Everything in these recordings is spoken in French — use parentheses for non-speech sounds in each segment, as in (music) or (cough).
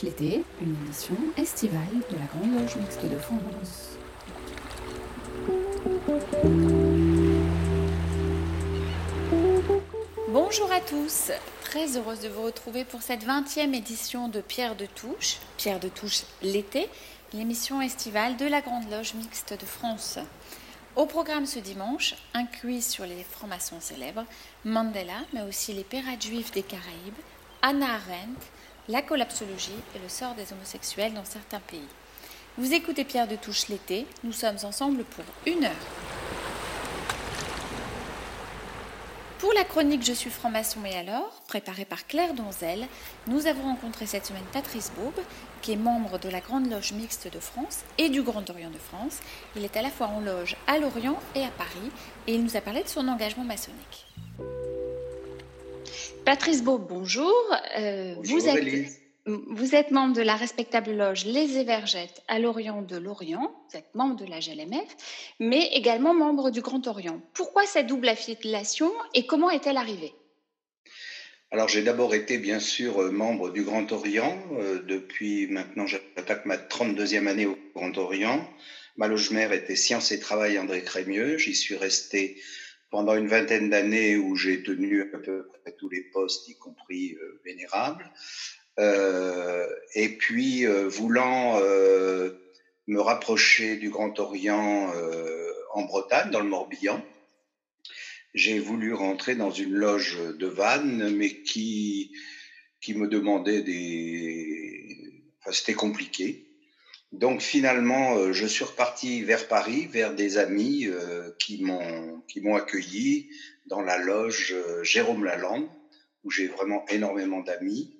l'été, une émission estivale de la Grande Loge Mixte de France. Bonjour à tous, très heureuse de vous retrouver pour cette 20e édition de Pierre de Touche, Pierre de Touche l'été, l'émission estivale de la Grande Loge Mixte de France. Au programme ce dimanche, un quiz sur les francs-maçons célèbres, Mandela, mais aussi les pirates juifs des Caraïbes, Anna Arendt, la collapsologie et le sort des homosexuels dans certains pays. Vous écoutez Pierre de Touche l'été, nous sommes ensemble pour une heure. Pour la chronique Je suis franc-maçon et alors, préparée par Claire Donzel, nous avons rencontré cette semaine Patrice Baube, qui est membre de la Grande Loge Mixte de France et du Grand Orient de France. Il est à la fois en loge à Lorient et à Paris et il nous a parlé de son engagement maçonnique. Patrice Baube, bonjour. Euh, bonjour vous êtes... Vous êtes membre de la respectable loge Les Évergettes à l'Orient de l'Orient, vous êtes membre de la GLMF, mais également membre du Grand Orient. Pourquoi cette double affiliation et comment est-elle arrivée? Alors j'ai d'abord été bien sûr euh, membre du Grand Orient. Euh, depuis maintenant j'attaque ma 32e année au Grand Orient. Ma loge mère était Sciences et Travail André Crémieux. J'y suis resté pendant une vingtaine d'années où j'ai tenu à peu près tous les postes, y compris euh, vénérables. Euh, et puis, euh, voulant euh, me rapprocher du Grand Orient en Bretagne, dans le Morbihan, j'ai voulu rentrer dans une loge de Vannes, mais qui, qui me demandait des... Enfin, c'était compliqué. Donc finalement, je suis reparti vers Paris, vers des amis qui m'ont qui m'ont accueilli dans la loge Jérôme Lalande, où j'ai vraiment énormément d'amis.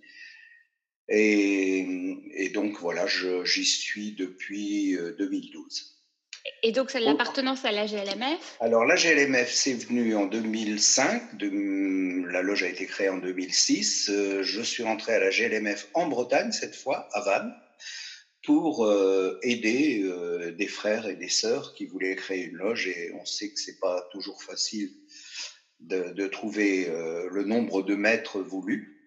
Et, donc voilà, j'y suis depuis 2012. Euh, et donc, c'est l'appartenance à la GLMF Alors, la GLMF, c'est venu en 2005. De, la loge a été créée en 2006. Euh, je suis rentré à la GLMF en Bretagne, cette fois, à Vannes, pour euh, aider des frères et des sœurs qui voulaient créer une loge. Et on sait que c'est pas toujours facile de, trouver le nombre de maîtres voulus.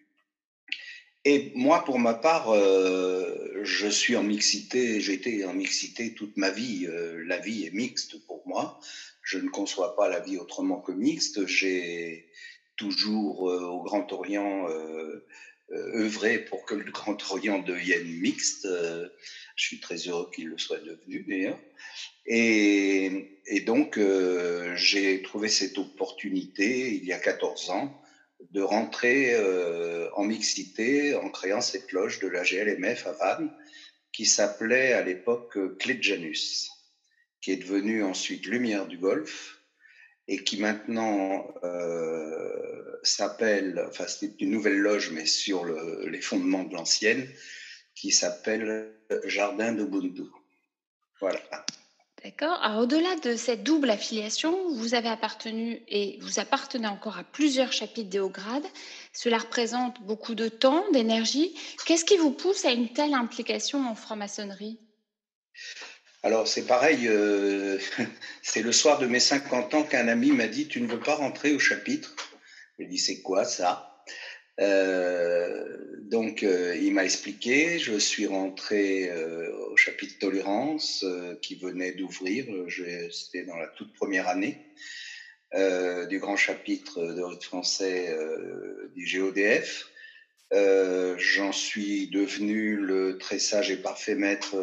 Et moi, pour ma part, euh, je suis en mixité, été en mixité toute ma vie. Euh, la vie est mixte pour moi. Je ne conçois pas la vie autrement que mixte. J'ai toujours euh, au Grand Orient œuvré pour que le Grand Orient devienne mixte. je suis très heureux qu'il le soit devenu d'ailleurs. Et, donc, j'ai trouvé cette opportunité il y a 14 ans de rentrer euh, en mixité en créant cette loge de la GLMF à Vannes qui s'appelait à l'époque Clé de Janus, qui est devenue ensuite Lumière du Golfe et qui maintenant euh, s'appelle, enfin c'est une nouvelle loge mais sur les fondements de l'ancienne, qui s'appelle Jardin de Bundu. Voilà. D'accord. Alors, au-delà de cette double affiliation, vous avez appartenu et vous appartenez encore à plusieurs chapitres grades. Cela représente beaucoup de temps, d'énergie. Qu'est-ce qui vous pousse à une telle implication en franc-maçonnerie? Alors c'est pareil, euh, (laughs) c'est le soir de mes 50 ans qu'un ami m'a dit Tu ne veux pas rentrer au chapitre? Je lui ai dit C'est quoi ça? Euh, donc, euh, il m'a expliqué. Je suis rentré au chapitre tolérance qui venait d'ouvrir. C'était dans la toute première année du grand chapitre de rite français du GODF. J'en suis devenu le très sage et parfait maître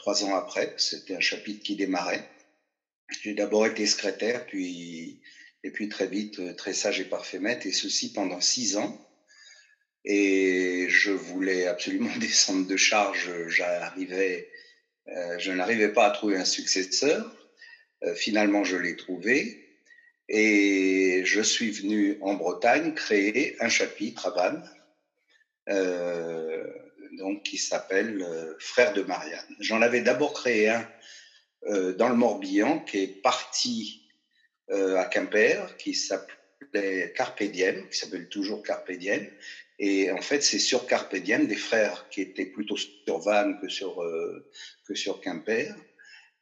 trois ans après. C'était un chapitre qui démarrait. J'ai d'abord été secrétaire, puis et puis très vite, euh, très sage et parfait maître, et ceci pendant six ans. Et je voulais absolument (laughs) descendre de charge, j'arrivais, euh, je n'arrivais pas à trouver un successeur. Euh, finalement, je l'ai trouvé. Et je suis venu en Bretagne créer un chapitre à Vannes, donc qui s'appelle Frère de Marianne. J'en avais d'abord créé un dans le Morbihan qui est parti euh, à Quimper qui s'appelait Carpe Diem, qui s'appelle toujours Carpe Diem. Et en fait, c'est sur Carpe Diem, des frères qui étaient plutôt sur Vannes que sur, euh, que sur Quimper,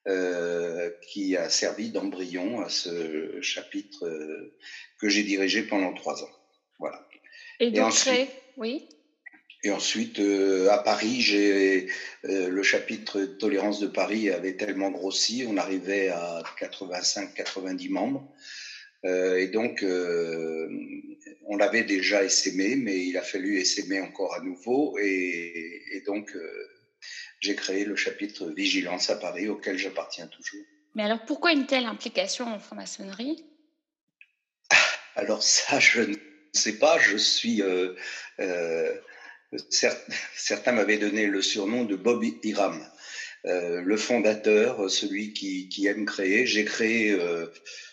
euh, qui a servi d'embryon à ce chapitre que j'ai dirigé pendant trois ans. Voilà. Et donc, oui Et ensuite, euh, à Paris, j'ai euh, le chapitre tolérance de Paris avait tellement grossi, on arrivait à 85-90 membres. Euh, et donc, on l'avait déjà essaimé, mais il a fallu essaimer encore à nouveau. Et, et donc, j'ai créé le chapitre vigilance à Paris, auquel j'appartiens toujours. Mais alors, pourquoi une telle implication en franc-maçonnerie? Alors ça, je ne sais pas. Je suis certains m'avaient donné le surnom de Bob Hiram, euh, le fondateur, celui qui, aime créer. J'ai créé, euh,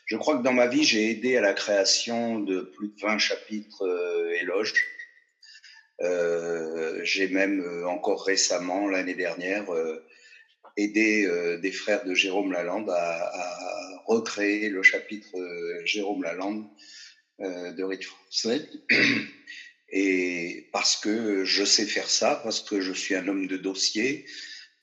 je crois que dans ma vie, j'ai aidé à la création de plus de 20 chapitres euh, éloges. j'ai même encore récemment, l'année dernière, aidé des frères de Jérôme Lalande à, à recréer le chapitre Jérôme Lalande de Rite français. Et parce que je sais faire ça, parce que je suis un homme de dossier,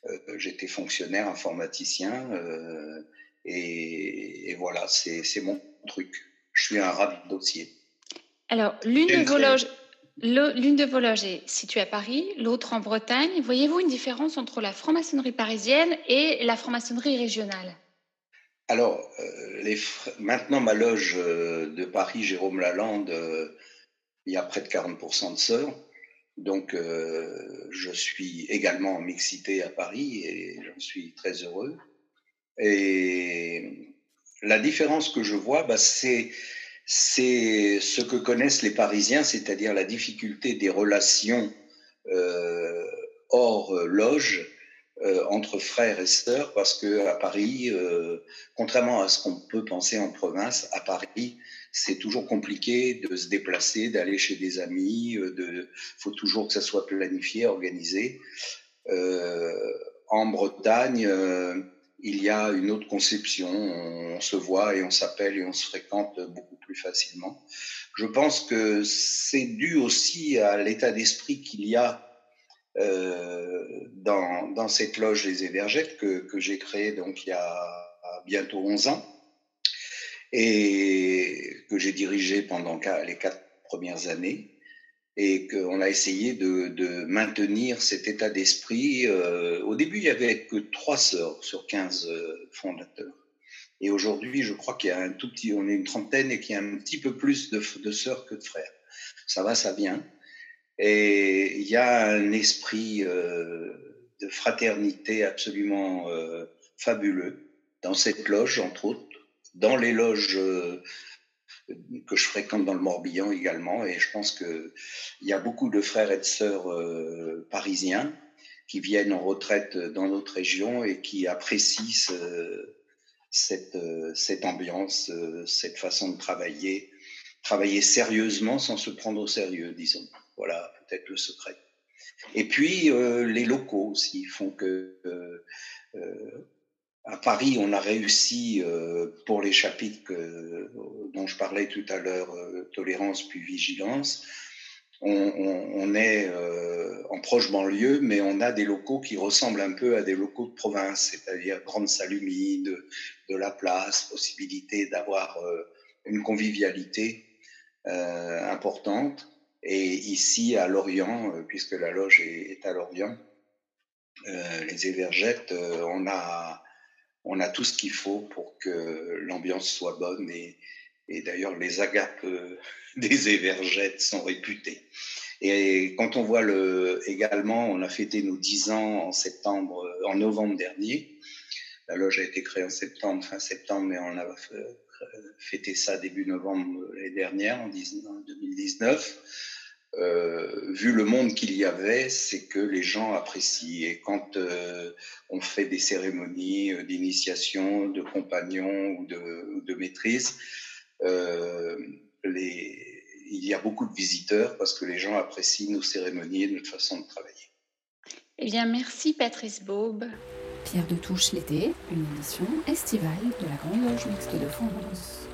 euh, j'étais fonctionnaire, informaticien, euh, et, voilà, c'est mon truc. Je suis un rat de dossier. Alors, l'une de, vos loges, l'une de vos loges est située à Paris, l'autre en Bretagne. Voyez-vous une différence entre la franc-maçonnerie parisienne et la franc-maçonnerie régionale? Alors, euh, les, maintenant, ma loge de Paris, Jérôme Lalande, il y a près de 40% de sœurs. Donc, euh, je suis également en mixité à Paris et j'en suis très heureux. Et la différence que je vois, bah, c'est ce que connaissent les Parisiens, c'est-à-dire la difficulté des relations euh, hors loge euh, entre frères et sœurs, parce que à Paris, contrairement à ce qu'on peut penser en province, à Paris, c'est toujours compliqué de se déplacer, d'aller chez des amis. Euh, de, faut toujours que ça soit planifié, organisé. en Bretagne, il y a une autre conception. On se voit et on s'appelle et on se fréquente beaucoup plus facilement. Je pense que c'est dû aussi à l'état d'esprit qu'il y a euh, dans, cette loge Les Évergettes que, que j'ai créée donc il y a bientôt 11 ans et que j'ai dirigé pendant les quatre premières années et qu'on a essayé de, maintenir cet état d'esprit. Euh, au début, il y avait que trois sœurs sur 15 euh, fondateurs. Et aujourd'hui, je crois qu'il y a un tout petit, on est une trentaine et qu'il y a un petit peu plus de, sœurs que de frères. Ça va, ça vient. Et il y a un esprit euh, de fraternité absolument fabuleux dans cette loge, entre autres, dans les loges euh, que je fréquente dans le Morbihan également. Et je pense qu'il y a beaucoup de frères et de sœurs parisiens qui viennent en retraite dans notre région et qui apprécient cette, cette ambiance, cette façon de travailler, travailler sérieusement sans se prendre au sérieux, disons. Voilà peut-être le secret. Et puis euh, les locaux aussi font que euh, euh, à Paris, on a réussi pour les chapitres dont je parlais tout à l'heure, tolérance puis vigilance. On, est en proche banlieue, mais on a des locaux qui ressemblent un peu à des locaux de province, c'est-à-dire grande salle humide, de la place, possibilité d'avoir une convivialité importante. Et ici, à Lorient, euh, puisque la loge est, à Lorient, euh, les Évergettes, euh, on, a, on a tout ce qu'il faut pour que l'ambiance soit bonne. Et, d'ailleurs, les agapes (laughs) des Évergettes sont réputées. Et quand on voit le, également, on a fêté nos 10 ans en septembre, en novembre dernier. La loge a été créée en septembre, fin septembre, mais on a fêté ça début novembre l'année dernière, en 2019. Euh, vu le monde qu'il y avait, c'est que les gens apprécient. Et quand euh, on fait des cérémonies euh, d'initiation, de compagnons ou de, de maîtrise, les, il y a beaucoup de visiteurs parce que les gens apprécient nos cérémonies et notre façon de travailler. Eh bien, merci Patrice Baube. Pierre de Touche l'été, une édition estivale de la Grande Loge Mixte de France.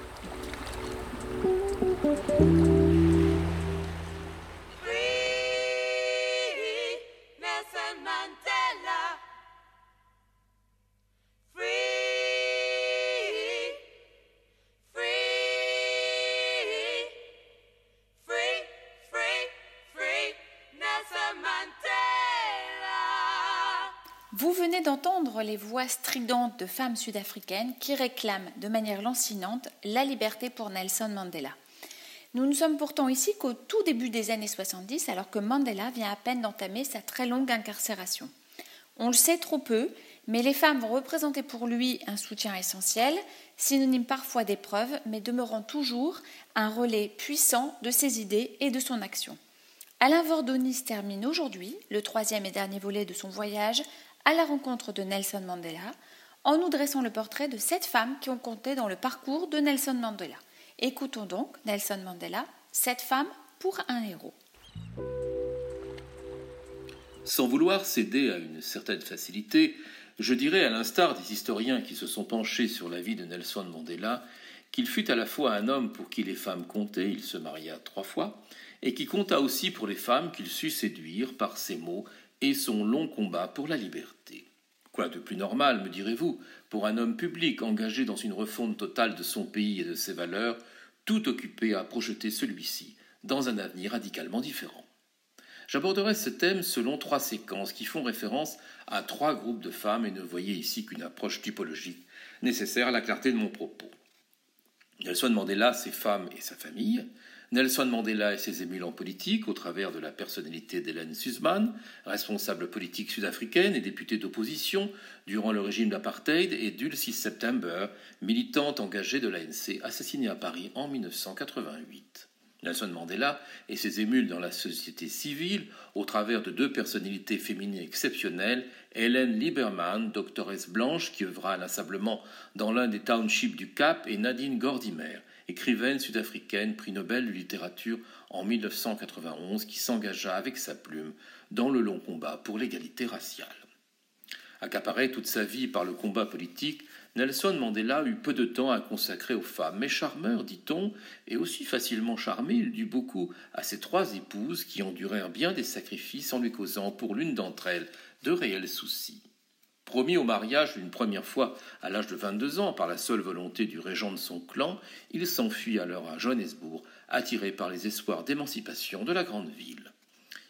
Les voix stridentes de femmes sud-africaines qui réclament de manière lancinante la liberté pour Nelson Mandela. Nous ne sommes pourtant ici qu'au tout début des années 70, alors que Mandela vient à peine d'entamer sa très longue incarcération. On le sait trop peu, mais les femmes vont représenter pour lui un soutien essentiel, synonyme parfois d'épreuve, mais demeurant toujours un relais puissant de ses idées et de son action. Alain Vordonis termine aujourd'hui le troisième et dernier volet de son voyage à la rencontre de Nelson Mandela, en nous dressant le portrait de sept femmes qui ont compté dans le parcours de Nelson Mandela. Écoutons donc Nelson Mandela, Sept femmes pour un héros. Sans vouloir céder à une certaine facilité, je dirais, à l'instar des historiens qui se sont penchés sur la vie de Nelson Mandela, qu'il fut à la fois un homme pour qui les femmes comptaient, il se maria trois fois, et qui compta aussi pour les femmes qu'il sut séduire par ses mots et son long combat pour la liberté. Quoi de plus normal, me direz-vous, pour un homme public engagé dans une refonte totale de son pays et de ses valeurs, tout occupé à projeter celui-ci dans un avenir radicalement différent? J'aborderai ce thème selon trois séquences qui font référence à trois groupes de femmes et ne voyez ici qu'une approche typologique nécessaire à la clarté de mon propos. Nelson Mandela, ses femmes et sa famille, Nelson Mandela et ses émulants politiques au travers de la personnalité d'Hélène Suzman, responsable politique sud-africaine et députée d'opposition durant le régime d'apartheid, et Dulcie September, militante engagée de l'ANC, assassinée à Paris en 1988. Nelson Mandela et ses émules dans la société civile au travers de deux personnalités féminines exceptionnelles, Hélène Lieberman, doctoresse blanche qui œuvra inlassablement dans l'un des townships du Cap, et Nadine Gordimer, écrivaine sud-africaine, prix Nobel de littérature en 1991, qui s'engagea avec sa plume dans le long combat pour l'égalité raciale. Accaparé toute sa vie par le combat politique, Nelson Mandela eut peu de temps à consacrer aux femmes, mais charmeur, dit-on, et aussi facilement charmé, il dut beaucoup à ses trois épouses qui endurèrent bien des sacrifices en lui causant pour l'une d'entre elles de réels soucis. Promis au mariage une première fois à l'âge de 22 ans par la seule volonté du régent de son clan, il s'enfuit alors à Johannesburg, attiré par les espoirs d'émancipation de la grande ville.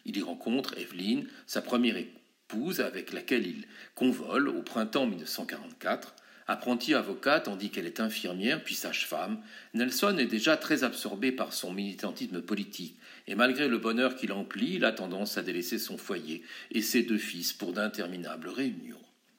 Il y rencontre Evelyne, sa première épouse avec laquelle il convole au printemps 1944. Apprentie avocate tandis qu'elle est infirmière puis sage-femme, Nelson est déjà très absorbé par son militantisme politique, et malgré le bonheur qu'il emplit, il a tendance à délaisser son foyer et ses deux fils pour d'interminables réunions.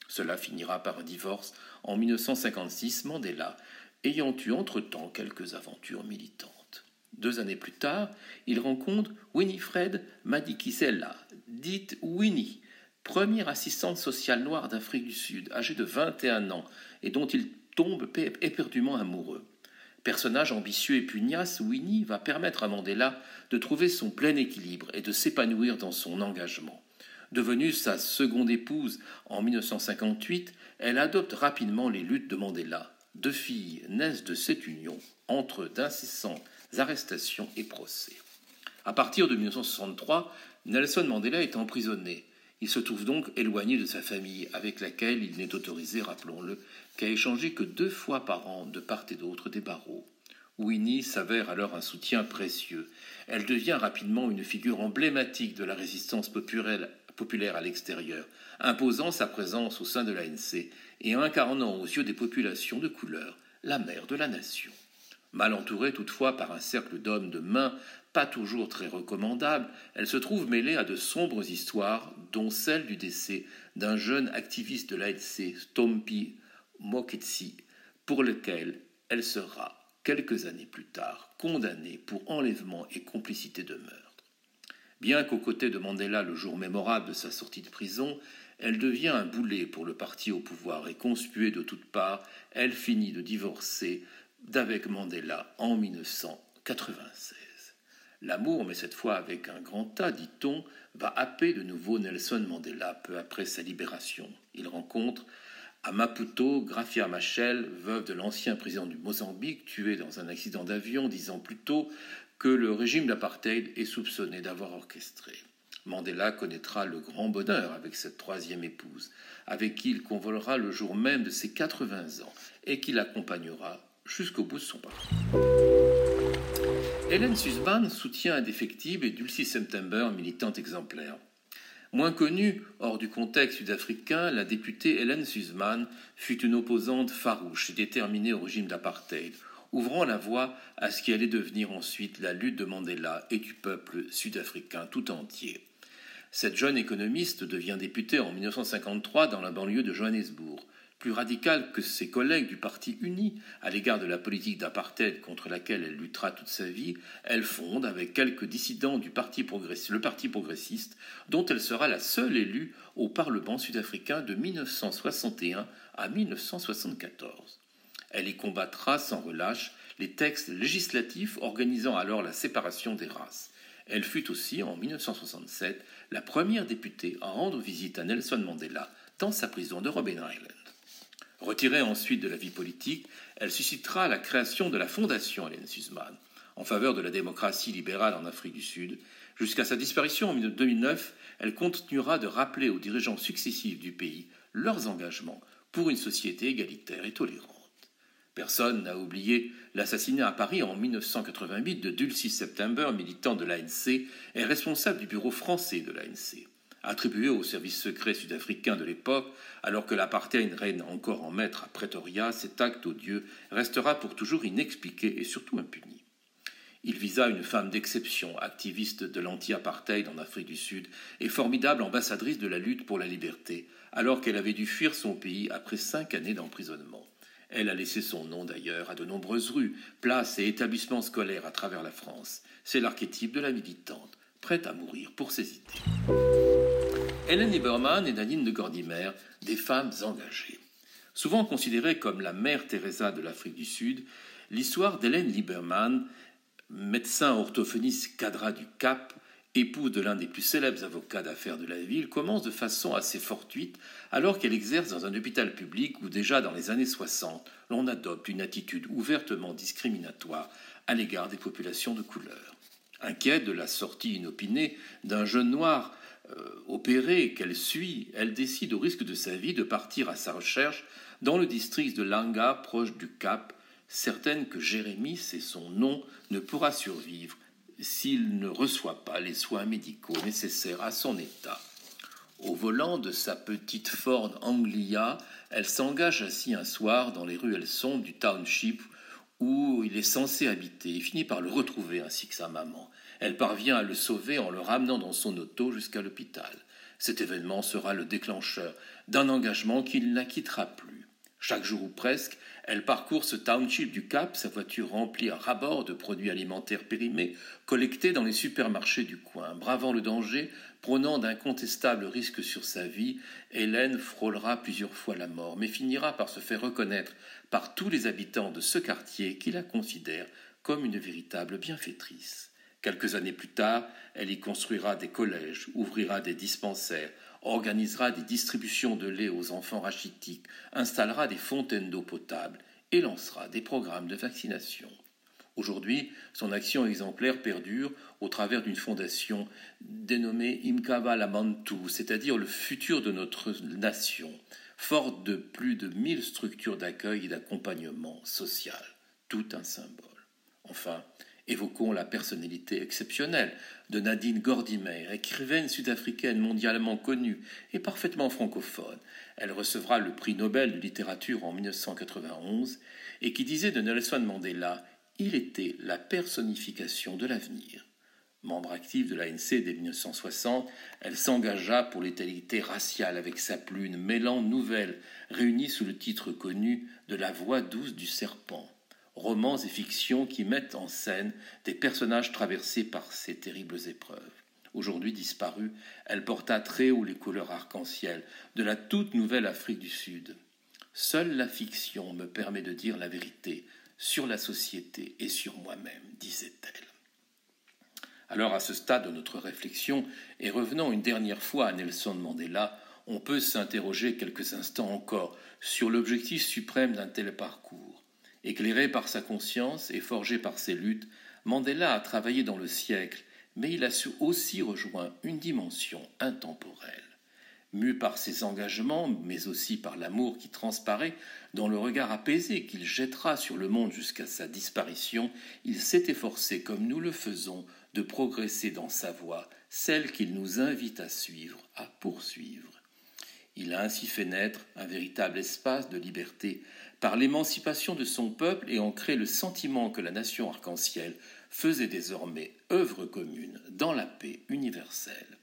Cela finira par un divorce en 1956, Mandela ayant eu entre-temps quelques aventures militantes. Deux années plus tard, il rencontre Winifred Madikizela, dite Winnie, première assistante sociale noire d'Afrique du Sud, âgée de 21 ans, et dont il tombe éperdument amoureux. Personnage ambitieux et pugnace, Winnie va permettre à Mandela de trouver son plein équilibre et de s'épanouir dans son engagement. Devenue sa seconde épouse en 1958, elle adopte rapidement les luttes de Mandela. Deux filles naissent de cette union, entre d'incessantes arrestations et procès. À partir de 1963, Nelson Mandela est emprisonné. Il se trouve donc éloigné de sa famille, avec laquelle il n'est autorisé, rappelons-le, qu'à échanger que deux fois par an de part et d'autre des barreaux. Winnie s'avère alors un soutien précieux. Elle devient rapidement une figure emblématique de la résistance populaire populaire à l'extérieur, imposant sa présence au sein de l'ANC et incarnant aux yeux des populations de couleur la mère de la nation. Mal entourée toutefois par un cercle d'hommes de main pas toujours très recommandable, elle se trouve mêlée à de sombres histoires, dont celle du décès d'un jeune activiste de l'ANC, Stompi Moketsi, pour lequel elle sera, quelques années plus tard, condamnée pour enlèvement et complicité de meurtre. Bien qu'aux côtés de Mandela le jour mémorable de sa sortie de prison, elle devient un boulet pour le parti au pouvoir et conspuée de toutes parts, elle finit de divorcer d'avec Mandela en 1996. L'amour, mais cette fois avec un grand tas, dit-on, va happer de nouveau Nelson Mandela peu après sa libération. Il rencontre à Maputo Grafia Machel, veuve de l'ancien président du Mozambique, tué dans un accident d'avion dix ans plus tôt, que le régime d'apartheid est soupçonné d'avoir orchestré. Mandela connaîtra le grand bonheur avec cette troisième épouse, avec qui il convolera le jour même de ses 80 ans et qui l'accompagnera jusqu'au bout de son parcours. Hélène Susban soutient indéfectible et Dulcie September, militante exemplaire. Moins connue, hors du contexte sud-africain, la députée Hélène Suzman fut une opposante farouche et déterminée au régime d'apartheid, ouvrant la voie à ce qui allait devenir ensuite la lutte de Mandela et du peuple sud-africain tout entier. Cette jeune économiste devient députée en 1953 dans la banlieue de Johannesburg. Plus radicale que ses collègues du Parti uni à l'égard de la politique d'apartheid contre laquelle elle luttera toute sa vie, elle fonde, avec quelques dissidents du Parti progressiste, le Parti progressiste, dont elle sera la seule élue au Parlement sud-africain de 1961 à 1974. Elle y combattra sans relâche les textes législatifs organisant alors la séparation des races. Elle fut aussi, en 1967, la première députée à rendre visite à Nelson Mandela dans sa prison de Robben Island. Retirée ensuite de la vie politique, elle suscitera la création de la Fondation Hélène Suzman en faveur de la démocratie libérale en Afrique du Sud. Jusqu'à sa disparition en 2009, elle continuera de rappeler aux dirigeants successifs du pays leurs engagements pour une société égalitaire et tolérante. Personne n'a oublié l'assassinat à Paris en 1988 de Dulcie September, militant de l'ANC et responsable du bureau français de l'ANC attribué au service secret sud-africain de l'époque, alors que l'apartheid règne encore en maître à Pretoria, cet acte odieux restera pour toujours inexpliqué et surtout impuni. Il visa une femme d'exception, activiste de l'anti-apartheid en Afrique du Sud et formidable ambassadrice de la lutte pour la liberté, alors qu'elle avait dû fuir son pays après cinq années d'emprisonnement. Elle a laissé son nom d'ailleurs à de nombreuses rues, places et établissements scolaires à travers la France. C'est l'archétype de la militante, prête à mourir pour ses idées. Hélène Lieberman et Nadine de Gordimer, des femmes engagées. Souvent considérées comme la mère Teresa de l'Afrique du Sud, l'histoire d'Hélène Lieberman, médecin orthophoniste cadra du Cap, épouse de l'un des plus célèbres avocats d'affaires de la ville, commence de façon assez fortuite alors qu'elle exerce dans un hôpital public où déjà dans les années 60, l'on adopte une attitude ouvertement discriminatoire à l'égard des populations de couleur. Inquiète de la sortie inopinée d'un jeune noir euh, opérée qu'elle suit, elle décide au risque de sa vie de partir à sa recherche dans le district de Langa, proche du Cap, certaine que Jérémie, c'est son nom, ne pourra survivre s'il ne reçoit pas les soins médicaux nécessaires à son état. Au volant de sa petite Ford Anglia, elle s'engage ainsi un soir dans les ruelles sombres du township où il est censé habiter et finit par le retrouver ainsi que sa maman. Elle parvient à le sauver en le ramenant dans son auto jusqu'à l'hôpital. Cet événement sera le déclencheur d'un engagement qu'il n'acquittera plus. Chaque jour ou presque, elle parcourt ce township du Cap, sa voiture remplie à rabord de produits alimentaires périmés, collectés dans les supermarchés du coin. Bravant le danger, prônant d'incontestables risques sur sa vie, Hélène frôlera plusieurs fois la mort, mais finira par se faire reconnaître par tous les habitants de ce quartier qui la considèrent comme une véritable bienfaitrice. Quelques années plus tard, elle y construira des collèges, ouvrira des dispensaires, organisera des distributions de lait aux enfants rachitiques, installera des fontaines d'eau potable et lancera des programmes de vaccination. Aujourd'hui, son action exemplaire perdure au travers d'une fondation dénommée Imkava Lamantu, c'est-à-dire le futur de notre nation, forte de plus de mille structures d'accueil et d'accompagnement social. Tout un symbole. Enfin, Évoquons la personnalité exceptionnelle de Nadine Gordimer, écrivaine sud-africaine mondialement connue et parfaitement francophone. Elle recevra le prix Nobel de littérature en 1991 et qui disait de Nelson Mandela Il était la personnification de l'avenir. Membre active de l'ANC dès 1960, elle s'engagea pour l'égalité raciale avec sa plume mêlant nouvelles réunies sous le titre connu de La voix douce du serpent romans et fictions qui mettent en scène des personnages traversés par ces terribles épreuves. Aujourd'hui disparue, elle porta très haut les couleurs arc-en-ciel de la toute nouvelle Afrique du Sud. Seule la fiction me permet de dire la vérité sur la société et sur moi-même, disait-elle. Alors à ce stade de notre réflexion, et revenant une dernière fois à Nelson Mandela, on peut s'interroger quelques instants encore sur l'objectif suprême d'un tel parcours. Éclairé par sa conscience et forgé par ses luttes, Mandela a travaillé dans le siècle, mais il a su aussi rejoindre une dimension intemporelle. Mu par ses engagements, mais aussi par l'amour qui transparaît dans le regard apaisé qu'il jettera sur le monde jusqu'à sa disparition, il s'est efforcé, comme nous le faisons, de progresser dans sa voie, celle qu'il nous invite à suivre, à poursuivre. Il a ainsi fait naître un véritable espace de liberté par l'émancipation de son peuple et en le sentiment que la nation arc-en-ciel faisait désormais œuvre commune dans la paix universelle.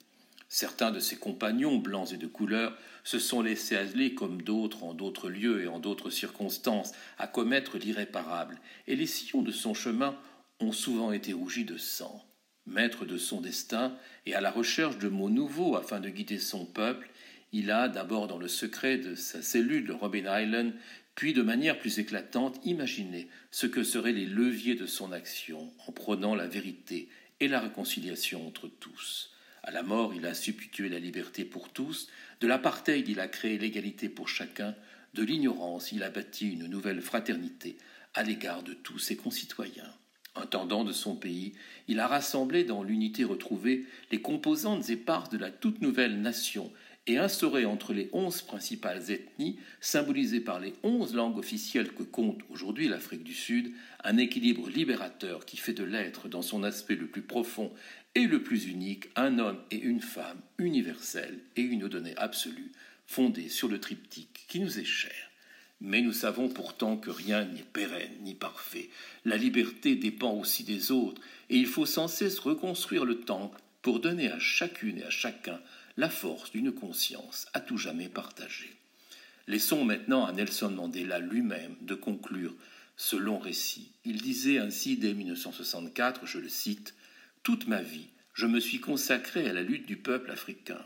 Certains de ses compagnons, blancs et de couleur, se sont laissés aller comme d'autres en d'autres lieux et en d'autres circonstances à commettre l'irréparable, et les sillons de son chemin ont souvent été rougis de sang. Maître de son destin et à la recherche de mots nouveaux afin de guider son peuple, il a, d'abord dans le secret de sa cellule de Robin Island, puis de manière plus éclatante, imaginé ce que seraient les leviers de son action en prônant la vérité et la réconciliation entre tous. À la mort, il a substitué la liberté pour tous, de l'apartheid, il a créé l'égalité pour chacun, de l'ignorance, il a bâti une nouvelle fraternité à l'égard de tous ses concitoyens. Intendant de son pays, il a rassemblé dans l'unité retrouvée les composantes éparses de la toute nouvelle nation et instauré entre les onze principales ethnies, symbolisées par les onze langues officielles que compte aujourd'hui l'Afrique du Sud, un équilibre libérateur qui fait de l'être, dans son aspect le plus profond et le plus unique, un homme et une femme universels et une donnée absolue, fondée sur le triptyque qui nous est cher. Mais nous savons pourtant que rien n'est pérenne ni parfait. La liberté dépend aussi des autres, et il faut sans cesse reconstruire le temps pour donner à chacune et à chacun la force d'une conscience à tout jamais partagée. Laissons maintenant à Nelson Mandela lui-même de conclure ce long récit. Il disait ainsi dès 1964, je le cite, Toute ma vie, je me suis consacré à la lutte du peuple africain.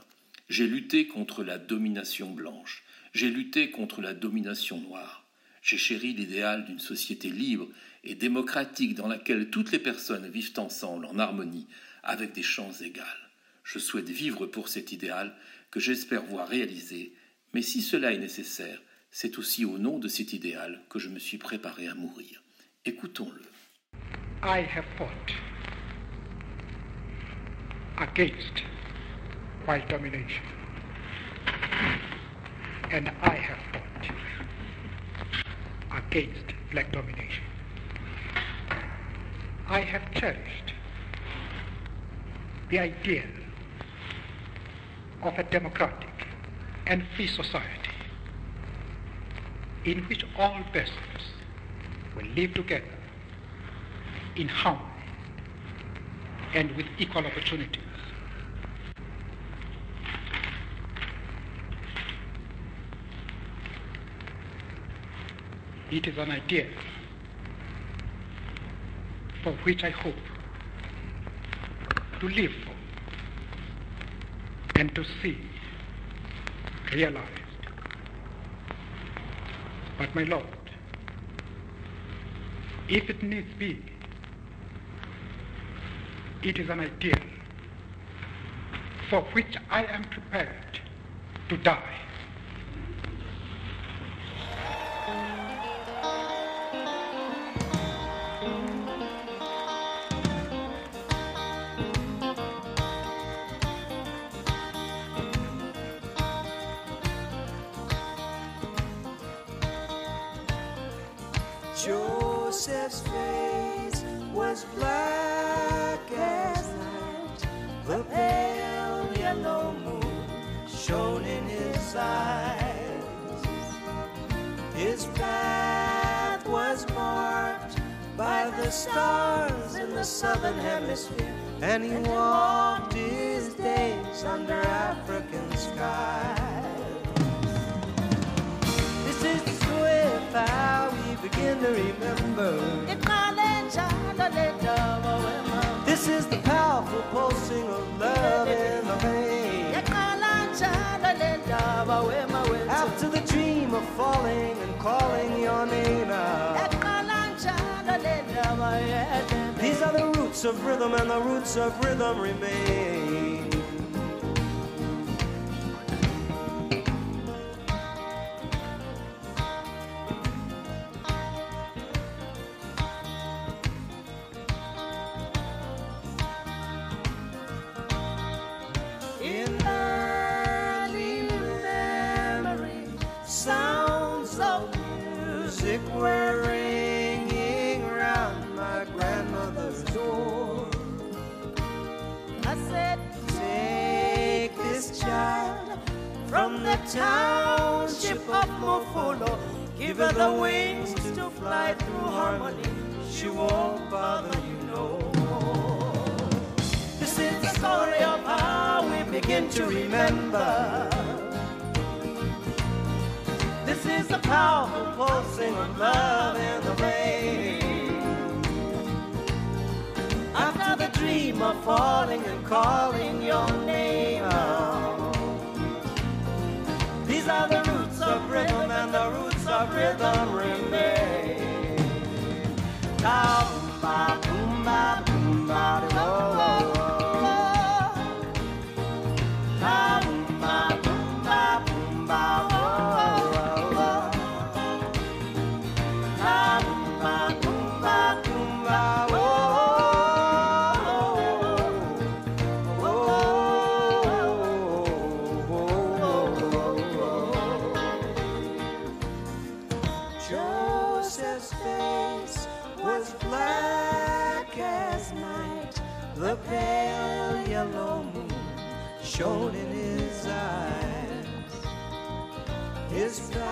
J'ai lutté contre la domination blanche, j'ai lutté contre la domination noire, j'ai chéri l'idéal d'une société libre et démocratique dans laquelle toutes les personnes vivent ensemble en harmonie avec des chances égales. Je souhaite vivre pour cet idéal que j'espère voir réalisé, mais si cela est nécessaire, c'est aussi au nom de cet idéal que je me suis préparé à mourir. Écoutons-le. I have fought against domination. And I have fought against black domination. I have cherished the of a democratic and free society in which all persons will live together in harmony and with equal opportunities. It is an idea for which I hope to live for and to see realized. But my Lord, if it needs be, it is an ideal for which I am prepared to die. The stars in the southern hemisphere, and he walked his days under African skies. This is the swift how we begin to remember. This is the powerful pulsing of love in the vein. After the dream of falling and calling your name out. These are the roots of rhythm, and the roots of rhythm remain. Township of Mofolo. Give her the wings to fly through harmony. She won't bother you no more. This is the story of how we begin to remember. This is the powerful pulsing of love in the rain. After the dream of falling and calling your name are the roots of rhythm and the roots of rhythm remain. Da boom ba boom ba boom ba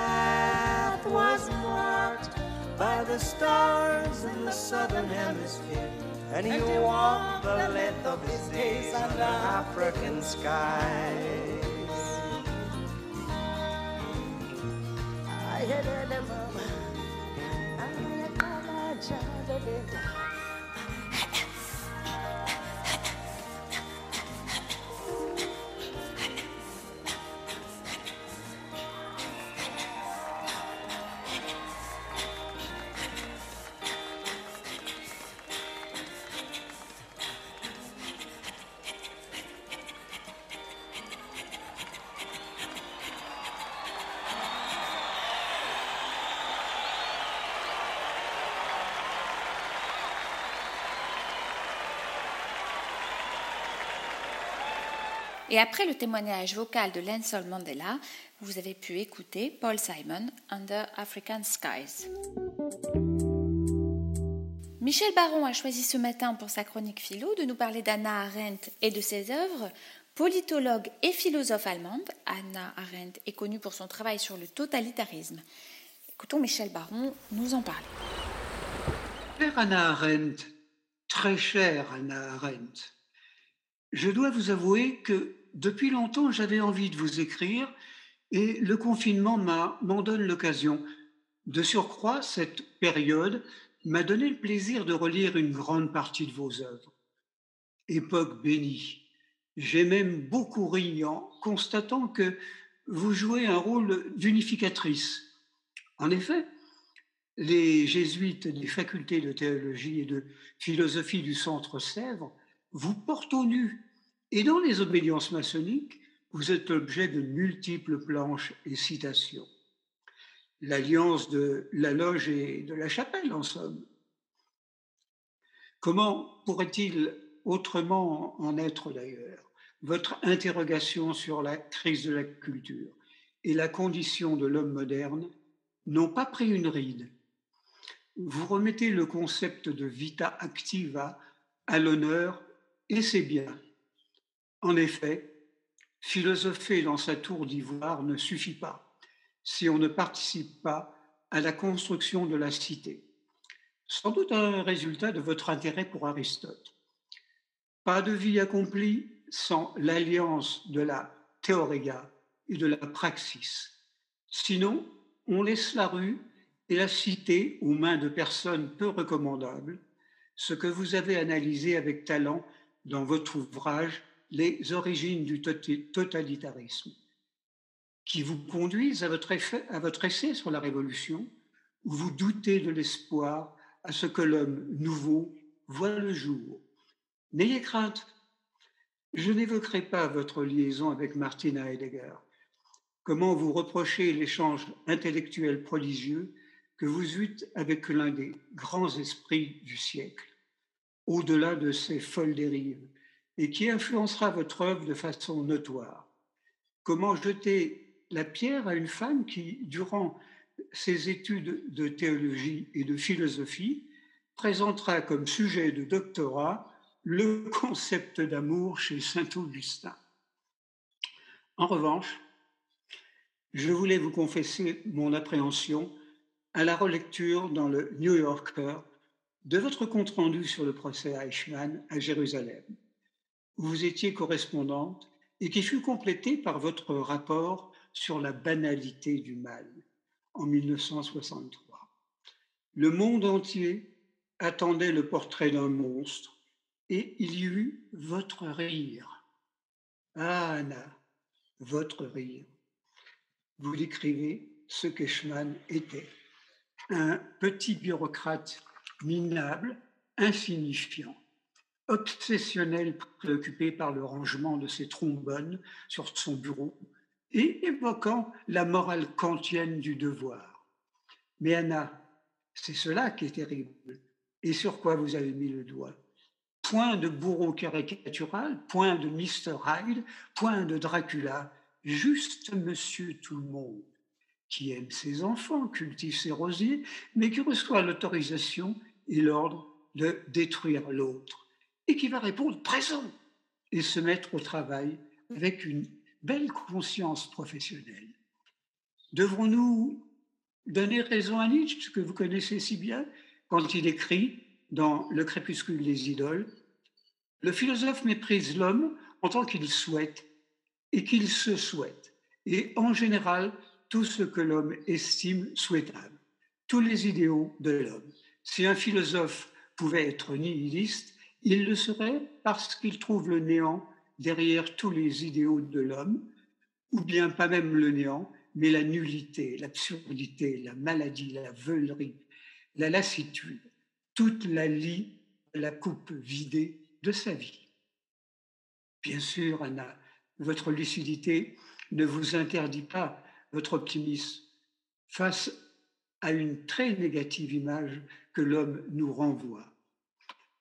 path was marked by the stars in the southern hemisphere. And he walked the length of his days under African skies. I had a mama. I had a child. Et après le témoignage vocal de Nelson Mandela, vous avez pu écouter Paul Simon, Under African Skies. Michel Baron a choisi ce matin pour sa chronique philo de nous parler d'Anna Arendt et de ses œuvres. Politologue et philosophe allemande, Anna Arendt est connue pour son travail sur le totalitarisme. Écoutons Michel Baron nous en parler. Chère Anna Arendt, très chère Anna Arendt, je dois vous avouer que depuis longtemps j'avais envie de vous écrire et le confinement m'en donne l'occasion. De surcroît, cette période m'a donné le plaisir de relire une grande partie de vos œuvres. Époque bénie. J'ai même beaucoup ri en constatant que vous jouez un rôle d'unificatrice. En effet, les jésuites des facultés de théologie et de philosophie du Centre Sèvres vous portent au nu. Et dans les obédiences maçonniques, vous êtes l'objet de multiples planches et citations. L'alliance de la loge et de la chapelle, en somme. Comment pourrait-il autrement en être d'ailleurs? Votre interrogation sur la crise de la culture et la condition de l'homme moderne n'ont pas pris une ride. Vous remettez le concept de vita activa à l'honneur et c'est bien. En effet, philosopher dans sa tour d'ivoire ne suffit pas si on ne participe pas à la construction de la cité. Sans doute un résultat de votre intérêt pour Aristote. Pas de vie accomplie sans l'alliance de la théoria et de la praxis. Sinon, on laisse la rue et la cité aux mains de personnes peu recommandables, ce que vous avez analysé avec talent dans votre ouvrage Les origines du totalitarisme, qui vous conduisent à votre, effet- à votre essai sur la Révolution, où vous doutez de l'espoir à ce que l'homme nouveau voit le jour. N'ayez crainte, je n'évoquerai pas votre liaison avec Martina Heidegger. Comment vous reprochez l'échange intellectuel prodigieux que vous eûtes avec l'un des grands esprits du siècle, au-delà de ces folles dérives, et qui influencera votre œuvre de façon notoire. Comment jeter la pierre à une femme qui, durant ses études de théologie et de philosophie, présentera comme sujet de doctorat le concept d'amour chez Saint Augustin? En revanche, je voulais vous confesser mon appréhension à la relecture dans le New Yorker de votre compte-rendu sur le procès Eichmann à Jérusalem, où vous étiez correspondante et qui fut complété par votre rapport sur la banalité du mal en 1963. Le monde entier attendait le portrait d'un monstre et il y eut votre rire. Ah, Anna, votre rire. Vous décrivez ce qu'Eichmann était. Un petit bureaucrate minable, insignifiant, obsessionnel, préoccupé par le rangement de ses trombones sur son bureau et évoquant la morale kantienne du devoir. Mais Anna, c'est cela qui est terrible. Et sur quoi vous avez mis le doigt? Point de bourreau caricatural, point de Mr. Hyde, point de Dracula, juste Monsieur Tout-le-Monde, qui aime ses enfants, cultive ses rosiers, mais qui reçoit l'autorisation et l'ordre de détruire l'autre, et qui va répondre présent et se mettre au travail avec une belle conscience professionnelle. Devrons-nous donner raison à Nietzsche, que vous connaissez si bien, quand il écrit dans Le crépuscule des idoles, le philosophe méprise l'homme en tant qu'il souhaite et qu'il se souhaite, et en général tout ce que l'homme estime souhaitable, tous les idéaux de l'homme. Si un philosophe pouvait être nihiliste, il le serait parce qu'il trouve le néant derrière tous les idéaux de l'homme, ou bien pas même le néant, mais la nullité, l'absurdité, la maladie, la veulerie, la lassitude, toute la lie, la coupe vidée de sa vie. Bien sûr, Anna, votre lucidité ne vous interdit pas votre optimisme face à une très négative image que l'homme nous renvoie.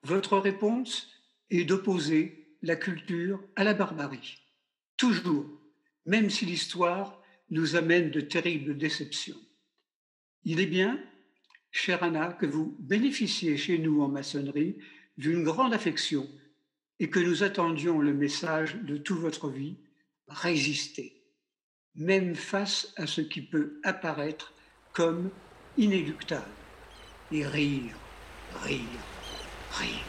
Votre réponse est d'opposer la culture à la barbarie, toujours, même si l'histoire nous amène de terribles déceptions. Il est bien, chère Anna, que vous bénéficiez chez nous en maçonnerie d'une grande affection et que nous attendions le message de toute votre vie, résister, même face à ce qui peut apparaître comme inéluctable, et rire, rire, rire.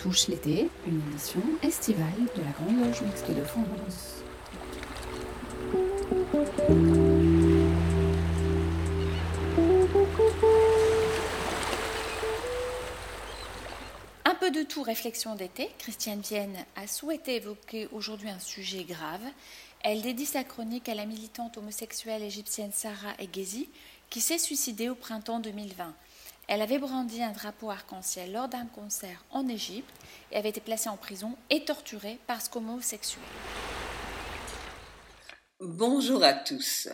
touche l'été, une émission estivale de la Grande Loge Mixte de France. De tout réflexion d'été, Christiane Vienne a souhaité évoquer aujourd'hui un sujet grave. Elle dédie sa chronique à la militante homosexuelle égyptienne Sarah Egezi, qui s'est suicidée au printemps 2020. Elle avait brandi un drapeau arc-en-ciel lors d'un concert en Égypte et avait été placée en prison et torturée parce qu'homosexuelle. Bonjour à tous.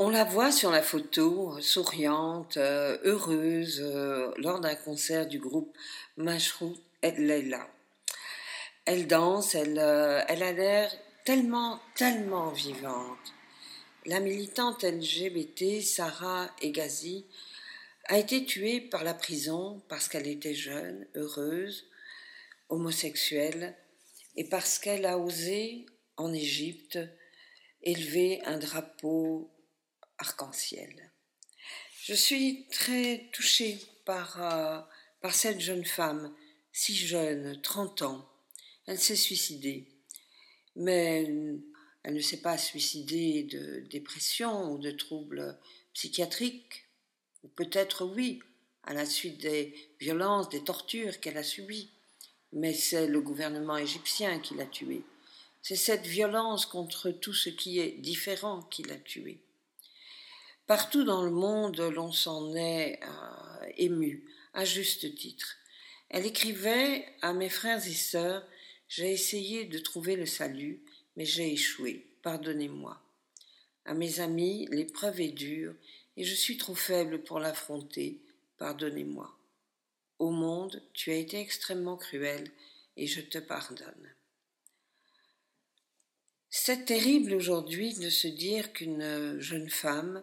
On la voit sur la photo, souriante, euh, heureuse, euh, lors d'un concert du groupe Mashrou El Leila. Elle danse, elle, euh, elle a l'air tellement, tellement vivante. La militante LGBT Sarah Egazi a été tuée par la prison parce qu'elle était jeune, heureuse, homosexuelle, et parce qu'elle a osé, en Égypte, élever un drapeau arc-en-ciel. Je suis très touchée par, euh, par cette jeune femme, si jeune, 30 ans. Elle s'est suicidée, mais elle ne s'est pas suicidée de dépression ou de troubles psychiatriques Peut-être oui, à la suite des violences, des tortures qu'elle a subies, mais c'est le gouvernement égyptien qui l'a tuée. C'est cette violence contre tout ce qui est différent qui l'a tuée. Partout dans le monde, l'on s'en est euh, ému, à juste titre. Elle écrivait à mes frères et sœurs J'ai essayé de trouver le salut, mais j'ai échoué. Pardonnez-moi. À mes amis, l'épreuve est dure et je suis trop faible pour l'affronter, pardonnez-moi. Au monde, tu as été extrêmement cruel, et je te pardonne. C'est terrible aujourd'hui de se dire qu'une jeune femme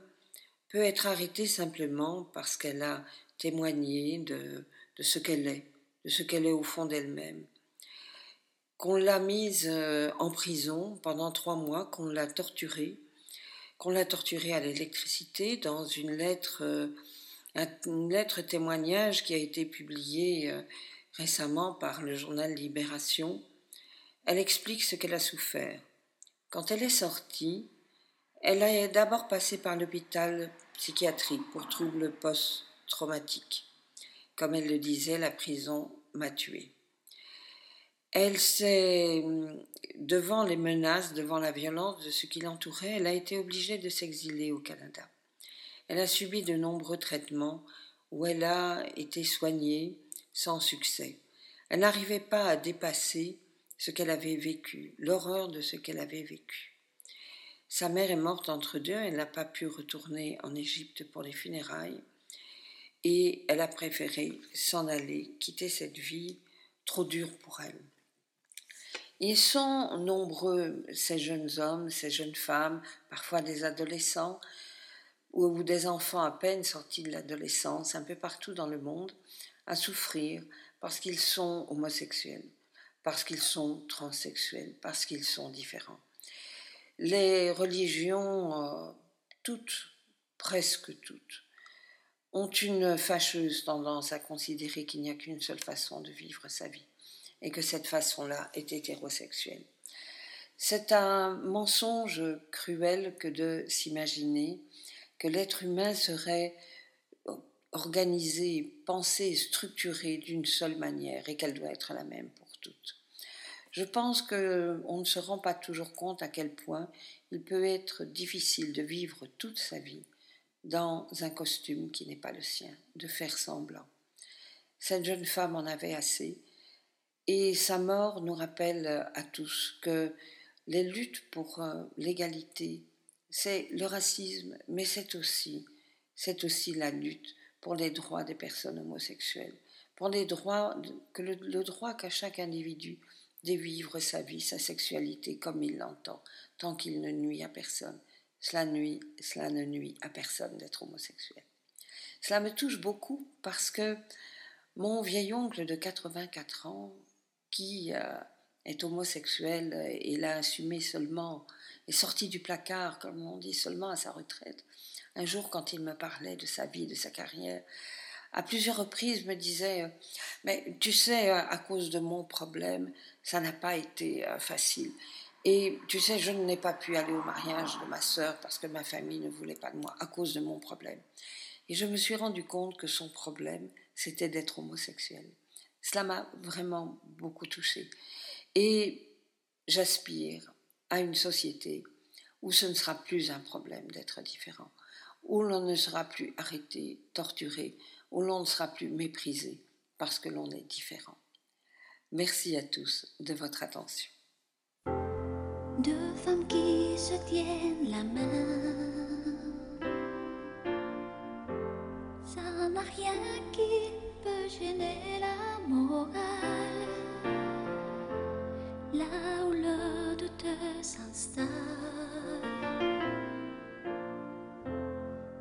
peut être arrêtée simplement parce qu'elle a témoigné de, ce qu'elle est, de ce qu'elle est au fond d'elle-même. Qu'on l'a mise euh, en prison pendant trois mois, qu'on l'a torturée, qu'on l'a torturée à l'électricité dans une lettre, euh, une lettre témoignage qui a été publiée euh, récemment par le journal Libération. Elle explique ce qu'elle a souffert. Quand elle est sortie, elle a d'abord passé par l'hôpital psychiatrique pour troubles post-traumatiques. Comme elle le disait, la prison m'a tuée. Elle s'est, devant les menaces, devant la violence de ce qui l'entourait, elle a été obligée de s'exiler au Canada. Elle a subi de nombreux traitements où elle a été soignée sans succès. Elle n'arrivait pas à dépasser ce qu'elle avait vécu, l'horreur de ce qu'elle avait vécu. Sa mère est morte entre deux, elle n'a pas pu retourner en Égypte pour les funérailles et elle a préféré s'en aller, quitter cette vie trop dure pour elle. Ils sont nombreux, ces jeunes hommes, ces jeunes femmes, parfois des adolescents ou des enfants à peine sortis de l'adolescence, un peu partout dans le monde, à souffrir parce qu'ils sont homosexuels parce qu'ils sont transsexuels, parce qu'ils sont différents. Les religions, euh, toutes, presque toutes, ont une fâcheuse tendance à considérer qu'il n'y a qu'une seule façon de vivre sa vie, et que cette façon-là est hétérosexuelle. C'est un mensonge cruel que de s'imaginer que l'être humain serait organisé, pensé, structuré d'une seule manière et qu'elle doit être la même pour toutes. Je pense qu'on ne se rend pas toujours compte à quel point il peut être difficile de vivre toute sa vie dans un costume qui n'est pas le sien, de faire semblant. Cette jeune femme en avait assez, et sa mort nous rappelle à tous que les luttes pour euh, l'égalité, c'est le racisme, mais c'est aussi, c'est aussi la lutte pour les droits des personnes homosexuelles pour les droits, que le, droit qu'a chaque individu de vivre sa vie, sa sexualité comme il l'entend, tant qu'il ne nuit à personne. Cela, nuit, cela ne nuit à personne d'être homosexuel. Cela me touche beaucoup parce que mon vieil oncle de 84 ans, qui euh, est homosexuel et l'a assumé seulement, est sorti du placard, comme on dit, seulement à sa retraite, un jour quand il me parlait de sa vie, de sa carrière, à plusieurs reprises me disait euh, Mais tu sais, euh, à cause de mon problème, ça n'a pas été euh, facile. Et tu sais, je n'ai pas pu aller au mariage de ma sœur parce que ma famille ne voulait pas de moi à cause de mon problème. Et je me suis rendu compte que son problème, c'était d'être homosexuel. Cela m'a vraiment beaucoup touchée. Et j'aspire à une société où ce ne sera plus un problème d'être différent, où l'on ne sera plus arrêté, torturé, où l'on ne sera plus méprisé parce que l'on est différent. Merci à tous de votre attention. Deux femmes qui se tiennent la main. Ça n'a rien qui peut gêner la morale. Là où le doute s'installe.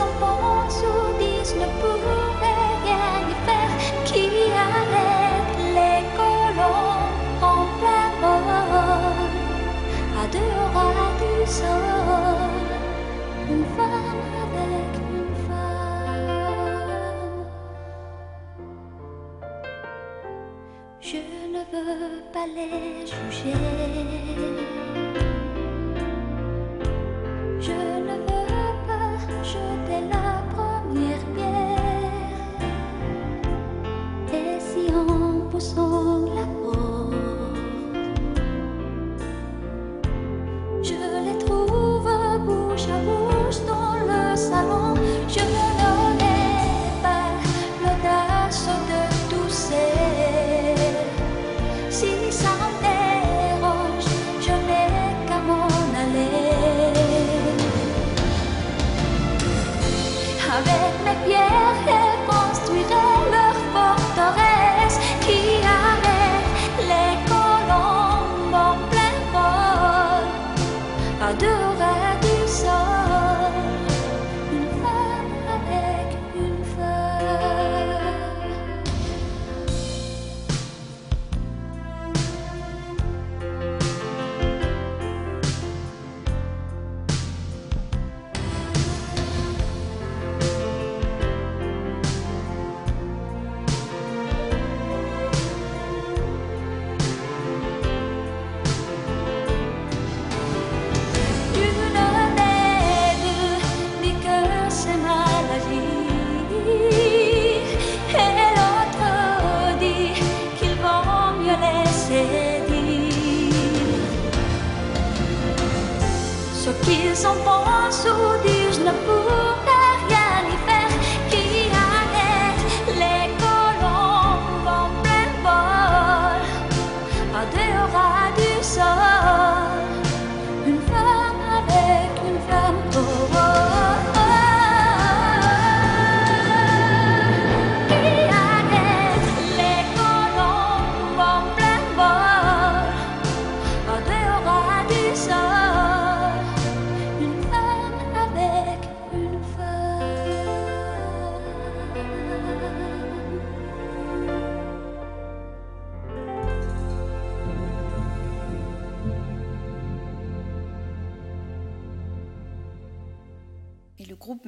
enfants sous dix ne pouvaient rien y faire. Qui arrête les colons en plein vol à deux ras du sol? Une femme avec une femme. Je ne veux pas les juger.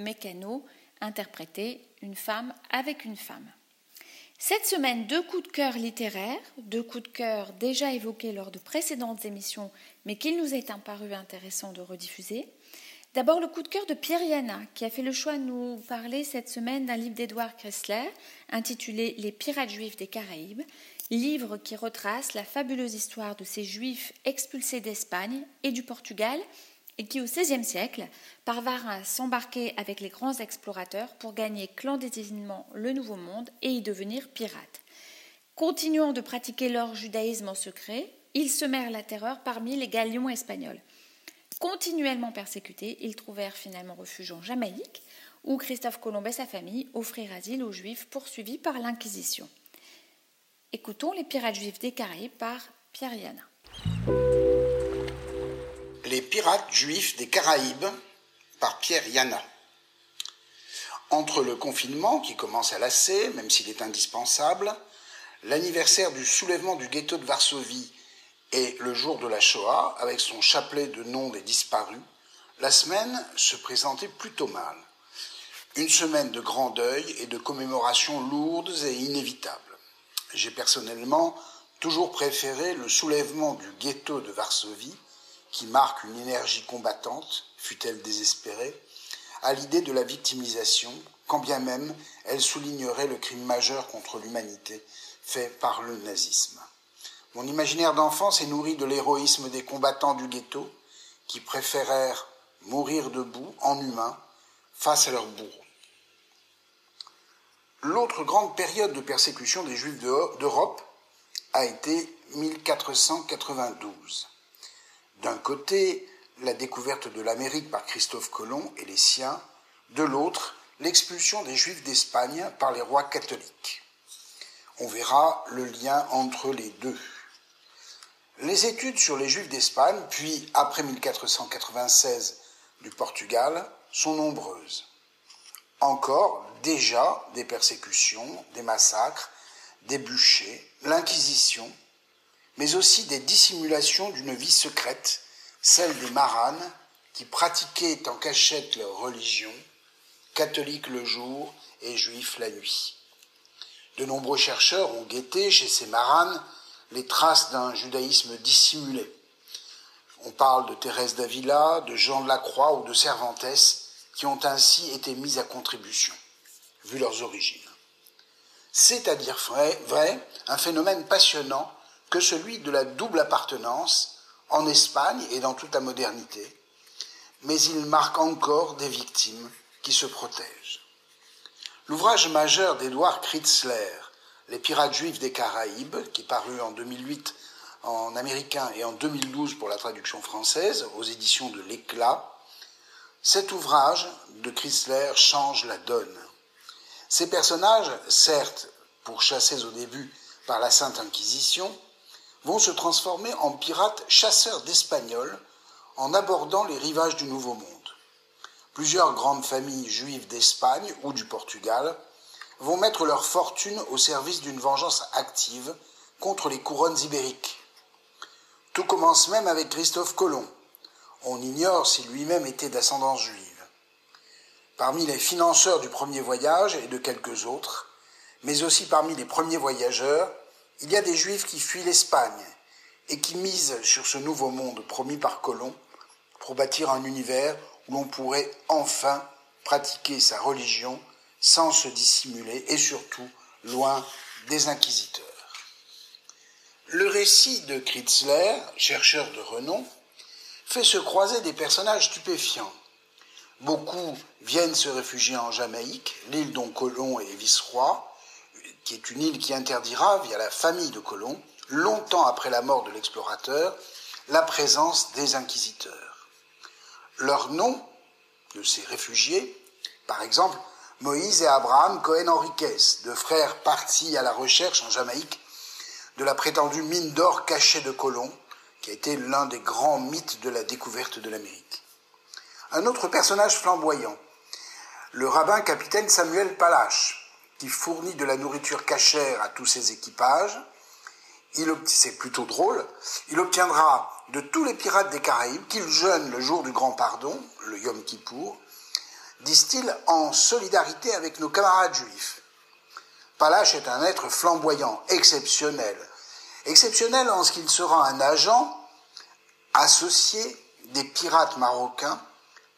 Mécano interprétait Une femme avec une femme. Cette semaine, deux coups de cœur littéraires, deux coups de cœur déjà évoqués lors de précédentes émissions, mais qu'il nous est apparu intéressant de rediffuser. D'abord, le coup de cœur de Yana, qui a fait le choix de nous parler cette semaine d'un livre d'Edouard Kressler intitulé Les pirates juifs des Caraïbes, livre qui retrace la fabuleuse histoire de ces juifs expulsés d'Espagne et du Portugal et qui, au XVIe siècle, parvinrent à s'embarquer avec les grands explorateurs pour gagner clandestinement le Nouveau Monde et y devenir pirates. Continuant de pratiquer leur judaïsme en secret, ils semèrent la terreur parmi les galions espagnols. Continuellement persécutés, ils trouvèrent finalement refuge en Jamaïque, où Christophe Colomb et sa famille offrirent asile aux Juifs poursuivis par l'Inquisition. Écoutons Les Pirates Juifs des Caraïbes par Pierre Yana. Les pirates juifs des Caraïbes par Pierre Yana. Entre le confinement qui commence à lasser, même s'il est indispensable, l'anniversaire du soulèvement du ghetto de Varsovie et le jour de la Shoah, avec son chapelet de noms des disparus, la semaine se présentait plutôt mal. Une semaine de grand deuil et de commémorations lourdes et inévitables. J'ai personnellement toujours préféré le soulèvement du ghetto de Varsovie, qui marque une énergie combattante, fût-elle désespérée, à l'idée de la victimisation, quand bien même elle soulignerait le crime majeur contre l'humanité fait par le nazisme. Mon imaginaire d'enfance est nourri de l'héroïsme des combattants du ghetto qui préférèrent mourir debout en humain face à leurs bourreaux. L'autre grande période de persécution des Juifs d'Europe a été 1492. D'un côté, la découverte de l'Amérique par Christophe Colomb et les siens, de l'autre, l'expulsion des Juifs d'Espagne par les rois catholiques. On verra le lien entre les deux. Les études sur les Juifs d'Espagne, puis après 1496 du Portugal, sont nombreuses. Encore, déjà, des persécutions, des massacres, des bûchers, l'Inquisition, mais aussi des dissimulations d'une vie secrète, celle des maranes, qui pratiquaient en cachette leur religion, catholiques le jour et juifs la nuit. De nombreux chercheurs ont guetté chez ces maranes les traces d'un judaïsme dissimulé. On parle de Thérèse d'Avila, de Jean de la Croix ou de Cervantes, qui ont ainsi été mis à contribution, vu leurs origines. C'est à dire vrai, vrai un phénomène passionnant que celui de la double appartenance en Espagne et dans toute la modernité, mais il marque encore des victimes qui se protègent. L'ouvrage majeur d'Edouard Kritzler, Les pirates juifs des Caraïbes, qui parut en 2008 en américain et en 2012 pour la traduction française aux éditions de l'Éclat, cet ouvrage de Chrysler change la donne. Ces personnages, certes pourchassés au début par la Sainte Inquisition, vont se transformer en pirates chasseurs d'Espagnols en abordant les rivages du Nouveau Monde. Plusieurs grandes familles juives d'Espagne ou du Portugal vont mettre leur fortune au service d'une vengeance active contre les couronnes ibériques. Tout commence même avec Christophe Colomb. On ignore s'il lui-même était d'ascendance juive. Parmi les financeurs du premier voyage et de quelques autres, mais aussi parmi les premiers voyageurs, il y a des juifs qui fuient l'Espagne et qui misent sur ce nouveau monde promis par Colomb pour bâtir un univers où l'on pourrait enfin pratiquer sa religion sans se dissimuler et surtout loin des inquisiteurs. Le récit de Kritzler, chercheur de renom, fait se croiser des personnages stupéfiants. Beaucoup viennent se réfugier en Jamaïque, l'île dont Colomb est vice-roi, qui est une île qui interdira, via la famille de Colomb, longtemps après la mort de l'explorateur, la présence des inquisiteurs. Leur nom de ces réfugiés, par exemple Moïse et Abraham Cohen Henriquez, deux frères partis à la recherche en Jamaïque de la prétendue mine d'or cachée de Colomb, qui a été l'un des grands mythes de la découverte de l'Amérique. Un autre personnage flamboyant, le rabbin capitaine Samuel Palache, qui fournit de la nourriture cachère à tous ses équipages. C'est plutôt drôle. Il obtiendra de tous les pirates des Caraïbes qu'ils jeûnent le jour du grand pardon, le Yom Kippour, disent-ils, en solidarité avec nos camarades juifs. Palache est un être flamboyant, exceptionnel. Exceptionnel en ce qu'il sera un agent associé des pirates marocains,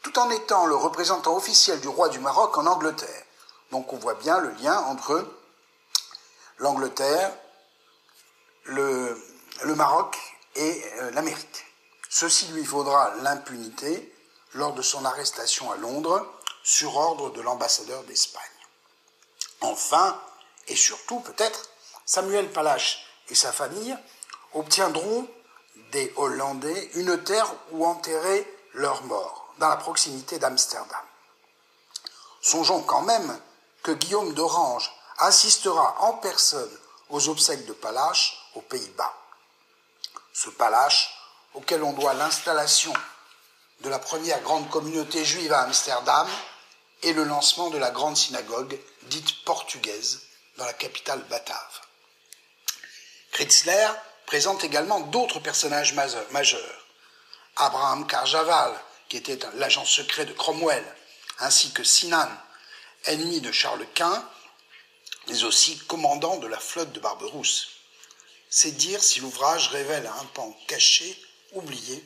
tout en étant le représentant officiel du roi du Maroc en Angleterre. Donc on voit bien le lien entre l'Angleterre, le, Maroc et euh, l'Amérique. Ceci lui faudra l'impunité lors de son arrestation à Londres sur ordre de l'ambassadeur d'Espagne. Enfin, et surtout peut-être, Samuel Palache et sa famille obtiendront des Hollandais une terre où enterrer leurs morts, dans la proximité d'Amsterdam. Songeons quand même que Guillaume d'Orange assistera en personne aux obsèques de Palache aux Pays-Bas. Ce Palache, auquel on doit l'installation de la première grande communauté juive à Amsterdam et le lancement de la grande synagogue dite portugaise dans la capitale batave. Kritzler présente également d'autres personnages majeurs. Abraham Carjaval, qui était l'agent secret de Cromwell, ainsi que Sinan, ennemi de Charles Quint, mais aussi commandant de la flotte de Barberousse. C'est dire si l'ouvrage révèle un pan caché, oublié,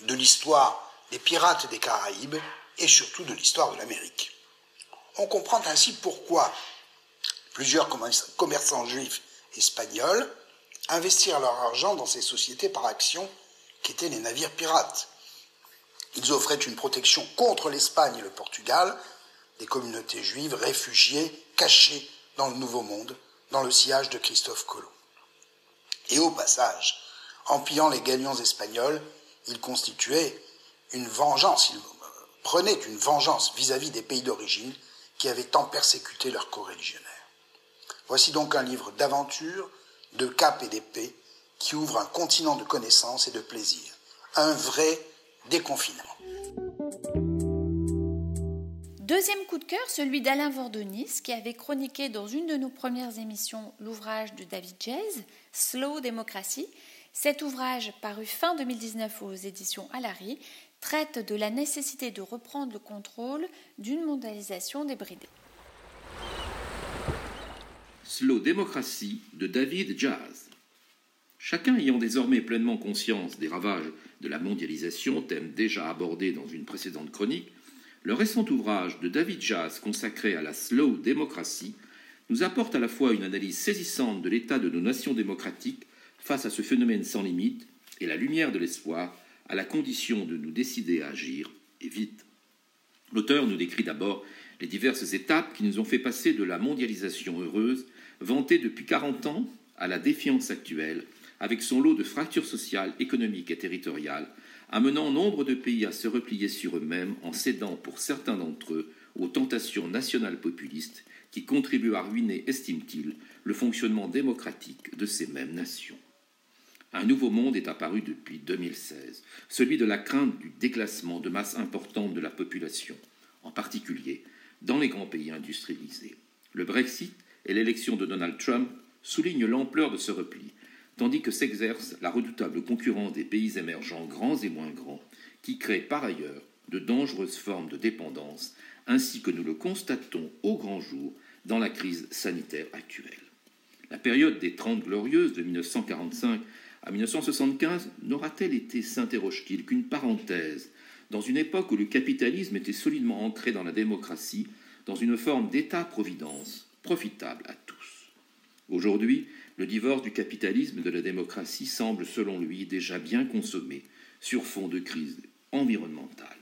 de l'histoire des pirates des Caraïbes et surtout de l'histoire de l'Amérique. On comprend ainsi pourquoi plusieurs commerçants juifs espagnols investirent leur argent dans ces sociétés par action qui étaient les navires pirates. Ils offraient une protection contre l'Espagne et le Portugal, des communautés juives réfugiées, cachées dans le Nouveau Monde, dans le sillage de Christophe Colomb. Et au passage, en pillant les galions espagnols, ils constituaient une vengeance, ils prenaient une vengeance vis-à-vis -vis des pays d'origine qui avaient tant persécuté leurs coreligionnaires. Voici donc un livre d'aventure, de cap et d'épée, qui ouvre un continent de connaissances et de plaisir. Un vrai déconfinement. Deuxième coup de cœur, celui d'Alain Vordonis, qui avait chroniqué dans une de nos premières émissions l'ouvrage de David Jazz, Slow Democracy. Cet ouvrage, paru fin 2019 aux éditions Alary, traite de la nécessité de reprendre le contrôle d'une mondialisation débridée. Slow Democracy de David Jazz. Chacun ayant désormais pleinement conscience des ravages de la mondialisation, thème déjà abordé dans une précédente chronique, le récent ouvrage de David Jazz consacré à la slow démocratie nous apporte à la fois une analyse saisissante de l'état de nos nations démocratiques face à ce phénomène sans limite et la lumière de l'espoir à la condition de nous décider à agir, et vite. L'auteur nous décrit d'abord les diverses étapes qui nous ont fait passer de la mondialisation heureuse, vantée depuis 40 ans, à la défiance actuelle, avec son lot de fractures sociales, économiques et territoriales, amenant nombre de pays à se replier sur eux-mêmes en cédant pour certains d'entre eux aux tentations nationales populistes qui contribuent à ruiner, estime-t-il, le fonctionnement démocratique de ces mêmes nations. Un nouveau monde est apparu depuis 2016, celui de la crainte du déclassement de masse importante de la population, en particulier dans les grands pays industrialisés. Le Brexit et l'élection de Donald Trump soulignent l'ampleur de ce repli, tandis que s'exerce la redoutable concurrence des pays émergents grands et moins grands, qui créent par ailleurs de dangereuses formes de dépendance, ainsi que nous le constatons au grand jour dans la crise sanitaire actuelle. La période des Trente Glorieuses de 1945 à 1975 n'aura-t-elle été, s'interroge-t-il, qu'une parenthèse dans une époque où le capitalisme était solidement ancré dans la démocratie, dans une forme d'État-providence profitable à tous? Aujourd'hui, le divorce du capitalisme et de la démocratie semble, selon lui, déjà bien consommé sur fond de crise environnementale.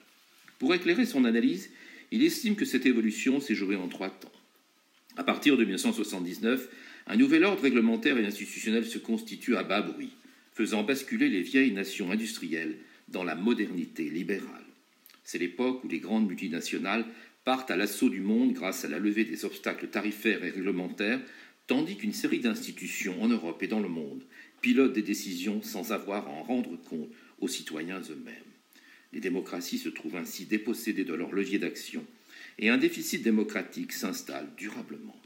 Pour éclairer son analyse, il estime que cette évolution s'est jouée en trois temps. À partir de 1979, un nouvel ordre réglementaire et institutionnel se constitue à bas bruit, faisant basculer les vieilles nations industrielles dans la modernité libérale. C'est l'époque où les grandes multinationales partent à l'assaut du monde grâce à la levée des obstacles tarifaires et réglementaires tandis qu'une série d'institutions en Europe et dans le monde pilotent des décisions sans avoir à en rendre compte aux citoyens eux-mêmes. Les démocraties se trouvent ainsi dépossédées de leur levier d'action et un déficit démocratique s'installe durablement.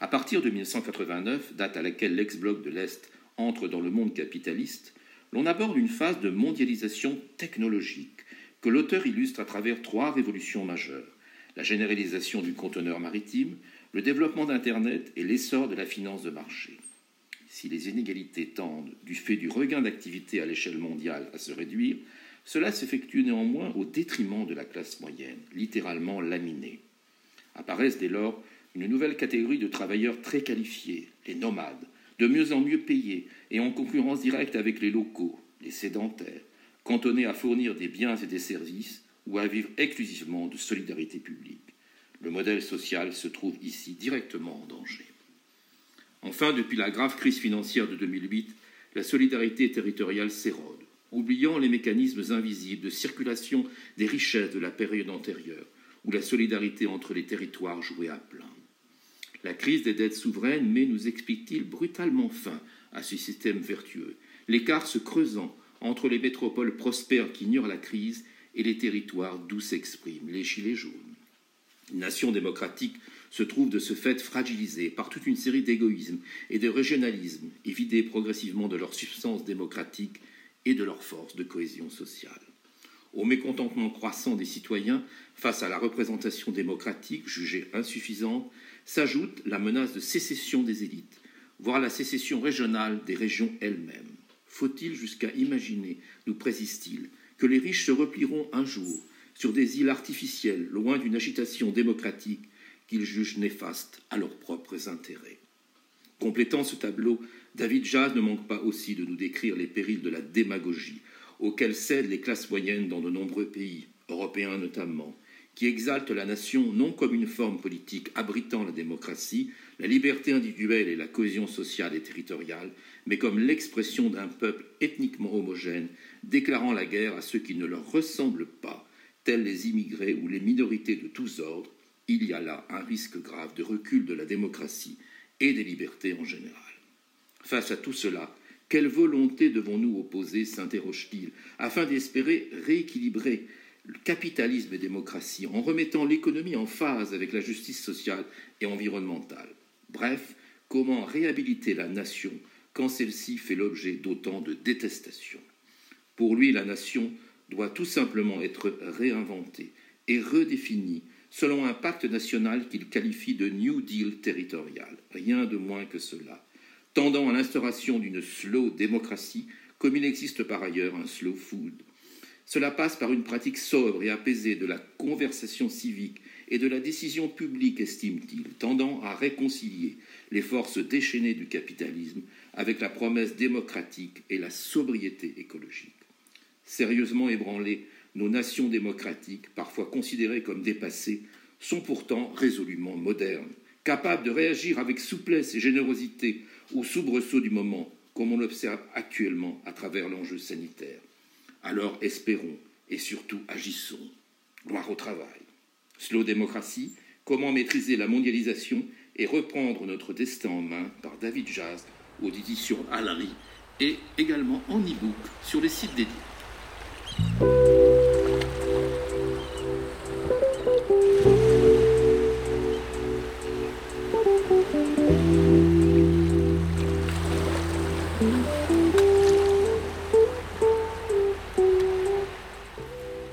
À partir de 1989, date à laquelle l'ex-bloc de l'Est entre dans le monde capitaliste, l'on aborde une phase de mondialisation technologique que l'auteur illustre à travers trois révolutions majeures la généralisation du conteneur maritime, le développement d'Internet et l'essor de la finance de marché. Si les inégalités tendent, du fait du regain d'activité à l'échelle mondiale, à se réduire, cela s'effectue néanmoins au détriment de la classe moyenne, littéralement laminée. Apparaissent dès lors une nouvelle catégorie de travailleurs très qualifiés, les nomades, de mieux en mieux payés et en concurrence directe avec les locaux, les sédentaires, cantonnés à fournir des biens et des services ou à vivre exclusivement de solidarité publique. Le modèle social se trouve ici directement en danger. Enfin, depuis la grave crise financière de 2008, la solidarité territoriale s'érode, oubliant les mécanismes invisibles de circulation des richesses de la période antérieure, où la solidarité entre les territoires jouait à plein. La crise des dettes souveraines met, nous explique-t-il, brutalement fin à ce système vertueux, l'écart se creusant entre les métropoles prospères qui ignorent la crise et les territoires d'où s'expriment les gilets jaunes. Une nation démocratique se trouve de ce fait fragilisée par toute une série d'égoïsmes et de régionalismes et vidée progressivement de leur substance démocratique et de leur force de cohésion sociale. Au mécontentement croissant des citoyens face à la représentation démocratique jugée insuffisante s'ajoute la menace de sécession des élites, voire la sécession régionale des régions elles-mêmes. Faut-il jusqu'à imaginer, nous précise-t-il, que les riches se replieront un jour sur des îles artificielles, loin d'une agitation démocratique qu'ils jugent néfaste à leurs propres intérêts. Complétant ce tableau, David Jazz ne manque pas aussi de nous décrire les périls de la démagogie auxquels cèdent les classes moyennes dans de nombreux pays, européens notamment, qui exaltent la nation non comme une forme politique abritant la démocratie, la liberté individuelle et la cohésion sociale et territoriale, mais comme l'expression d'un peuple ethniquement homogène déclarant la guerre à ceux qui ne leur ressemblent pas tels les immigrés ou les minorités de tous ordres, il y a là un risque grave de recul de la démocratie et des libertés en général. Face à tout cela, quelle volonté devons-nous opposer, s'interroge-t-il, afin d'espérer rééquilibrer le capitalisme et démocratie en remettant l'économie en phase avec la justice sociale et environnementale? Bref, comment réhabiliter la nation quand celle-ci fait l'objet d'autant de détestation Pour lui, la nation doit tout simplement être réinventé et redéfini selon un pacte national qu'il qualifie de New Deal territorial, rien de moins que cela, tendant à l'instauration d'une slow démocratie, comme il existe par ailleurs un slow food. Cela passe par une pratique sobre et apaisée de la conversation civique et de la décision publique, estime-t-il, tendant à réconcilier les forces déchaînées du capitalisme avec la promesse démocratique et la sobriété écologique. Sérieusement ébranlées, nos nations démocratiques, parfois considérées comme dépassées, sont pourtant résolument modernes, capables de réagir avec souplesse et générosité aux soubresauts du moment, comme on l'observe actuellement à travers l'enjeu sanitaire. Alors espérons et surtout agissons. Gloire au travail. Slow démocratie, comment maîtriser la mondialisation et reprendre notre destin en main par David Jazz aux éditions Alary et également en e-book sur les sites dédiés.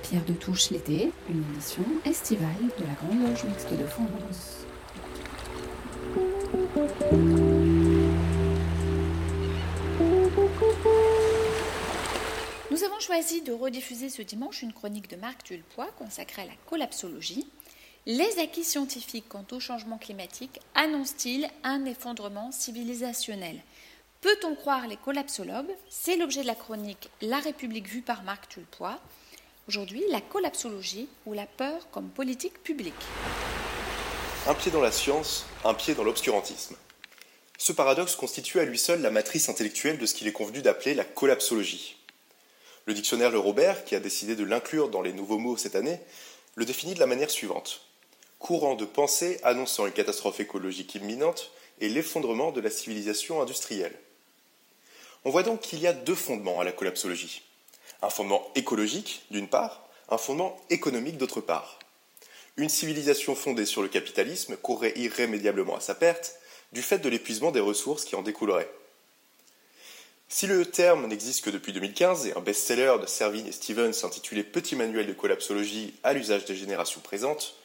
Pierre de Touche l'été, une édition estivale de la Grande Loge Mixte de France. Avons choisi de rediffuser ce dimanche une chronique de Marc Tulpois consacrée à la collapsologie. Les acquis scientifiques quant au changement climatique annoncent-ils un effondrement civilisationnel? Peut-on croire les collapsologues? C'est l'objet de la chronique La République vue par Marc Tulpois. Aujourd'hui, la collapsologie ou la peur comme politique publique. Un pied dans la science, un pied dans l'obscurantisme. Ce paradoxe constitue à lui seul la matrice intellectuelle de ce qu'il est convenu d'appeler la collapsologie. Le dictionnaire Le Robert, qui a décidé de l'inclure dans les nouveaux mots cette année, le définit de la manière suivante. Courant de pensée annonçant une catastrophe écologique imminente et l'effondrement de la civilisation industrielle. On voit donc qu'il y a deux fondements à la collapsologie. Un fondement écologique, d'une part, un fondement économique, d'autre part. Une civilisation fondée sur le capitalisme courrait irrémédiablement à sa perte du fait de l'épuisement des ressources qui en découlerait. Si le terme n'existe que depuis 2015 et un best-seller de Servin et Stevens intitulé Petit manuel de collapsologie à l'usage des générations présentes,